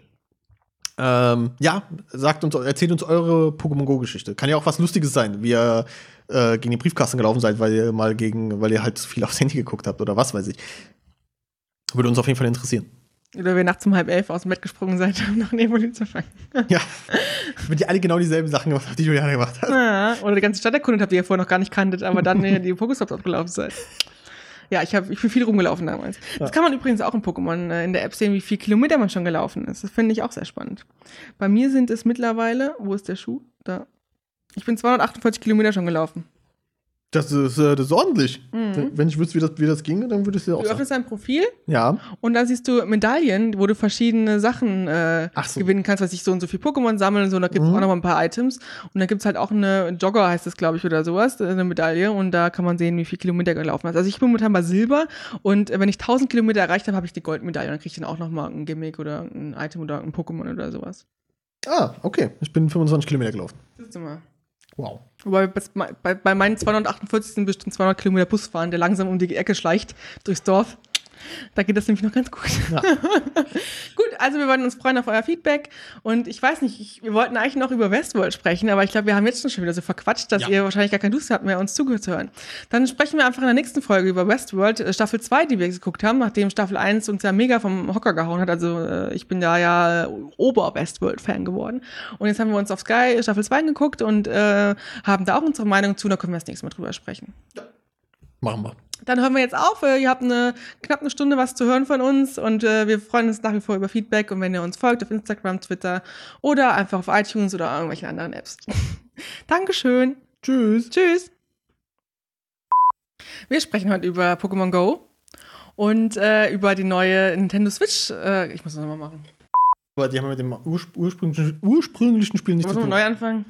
Ähm, ja, sagt uns, erzählt uns eure Pokémon Go-Geschichte. Kann ja auch was Lustiges sein, wie ihr äh, gegen den Briefkasten gelaufen seid, weil ihr mal gegen, weil ihr halt zu viel *laughs* aufs Handy geguckt habt oder was weiß ich. Würde uns auf jeden Fall interessieren. Oder wir nachts um halb elf aus dem Bett gesprungen seid, *laughs* um noch ein Evoli zu fangen. Ja. *laughs* Wenn ihr alle genau dieselben Sachen gemacht habt, die Juliane gemacht hat. Ah, oder die ganze Stadt erkundet habt, die ihr vorher noch gar nicht kanntet, aber dann äh, die Pokestops abgelaufen seid. Ja, ich, hab, ich bin viel rumgelaufen damals. Das kann man übrigens auch in Pokémon äh, in der App sehen, wie viel Kilometer man schon gelaufen ist. Das finde ich auch sehr spannend. Bei mir sind es mittlerweile, wo ist der Schuh? Da. Ich bin 248 Kilometer schon gelaufen. Das ist, äh, das ist ordentlich. Mhm. Wenn ich wüsste, wie das, wie das ginge, dann würde ich es dir auch Du öffnest dein Profil Ja. und da siehst du Medaillen, wo du verschiedene Sachen äh, so. gewinnen kannst, was ich so und so viel Pokémon sammeln und so. Und da gibt es Mhm. auch noch mal ein paar Items. Und da gibt es halt auch eine Jogger, heißt es, glaube ich, oder sowas, äh, eine Medaille. Und da kann man sehen, wie viel Kilometer gelaufen hast. Also ich bin momentan bei Silber und äh, wenn ich 1000 Kilometer erreicht habe, habe ich die Goldmedaille. Und dann kriege ich dann auch noch mal ein Gimmick oder ein Item oder ein Pokémon oder sowas. Ah, okay. Ich bin 25 Kilometer gelaufen. Siehst du mal. Wow. Wobei bei, bei, meinen 248 sind bestimmt 200 Kilometer Bus fahren, der langsam um die Ecke schleicht durchs Dorf. Da geht das nämlich noch ganz gut. Ja. *laughs* gut, also wir würden uns freuen auf euer Feedback. Und ich weiß nicht, ich, wir wollten eigentlich noch über Westworld sprechen, aber ich glaube, wir haben jetzt schon wieder so verquatscht, dass Ja. ihr wahrscheinlich gar keine Lust habt mehr, uns zugehört zu hören. Dann sprechen wir einfach in der nächsten Folge über Westworld, äh, Staffel 2, die wir geguckt haben, nachdem Staffel 1 uns ja mega vom Hocker gehauen hat. Also äh, ich bin da ja äh, Ober-Westworld-Fan geworden. Und jetzt haben wir uns auf Sky Staffel 2 geguckt und äh, haben da auch unsere Meinung zu. Da können wir das nächste Mal drüber sprechen. Machen wir. Dann hören wir jetzt auf. Ihr habt eine knapp eine Stunde was zu hören von uns und äh, wir freuen uns nach wie vor über Feedback und wenn ihr uns folgt auf Instagram, Twitter oder einfach auf iTunes oder irgendwelchen anderen Apps. *laughs* Dankeschön. Tschüss. Tschüss. Wir sprechen heute über Pokémon Go und äh, über die neue Nintendo Switch. Äh, ich muss das nochmal machen. Aber die haben mit dem urspr ursprünglichen, ursprünglichen Spiel nichts Muss zu man tun. neu anfangen?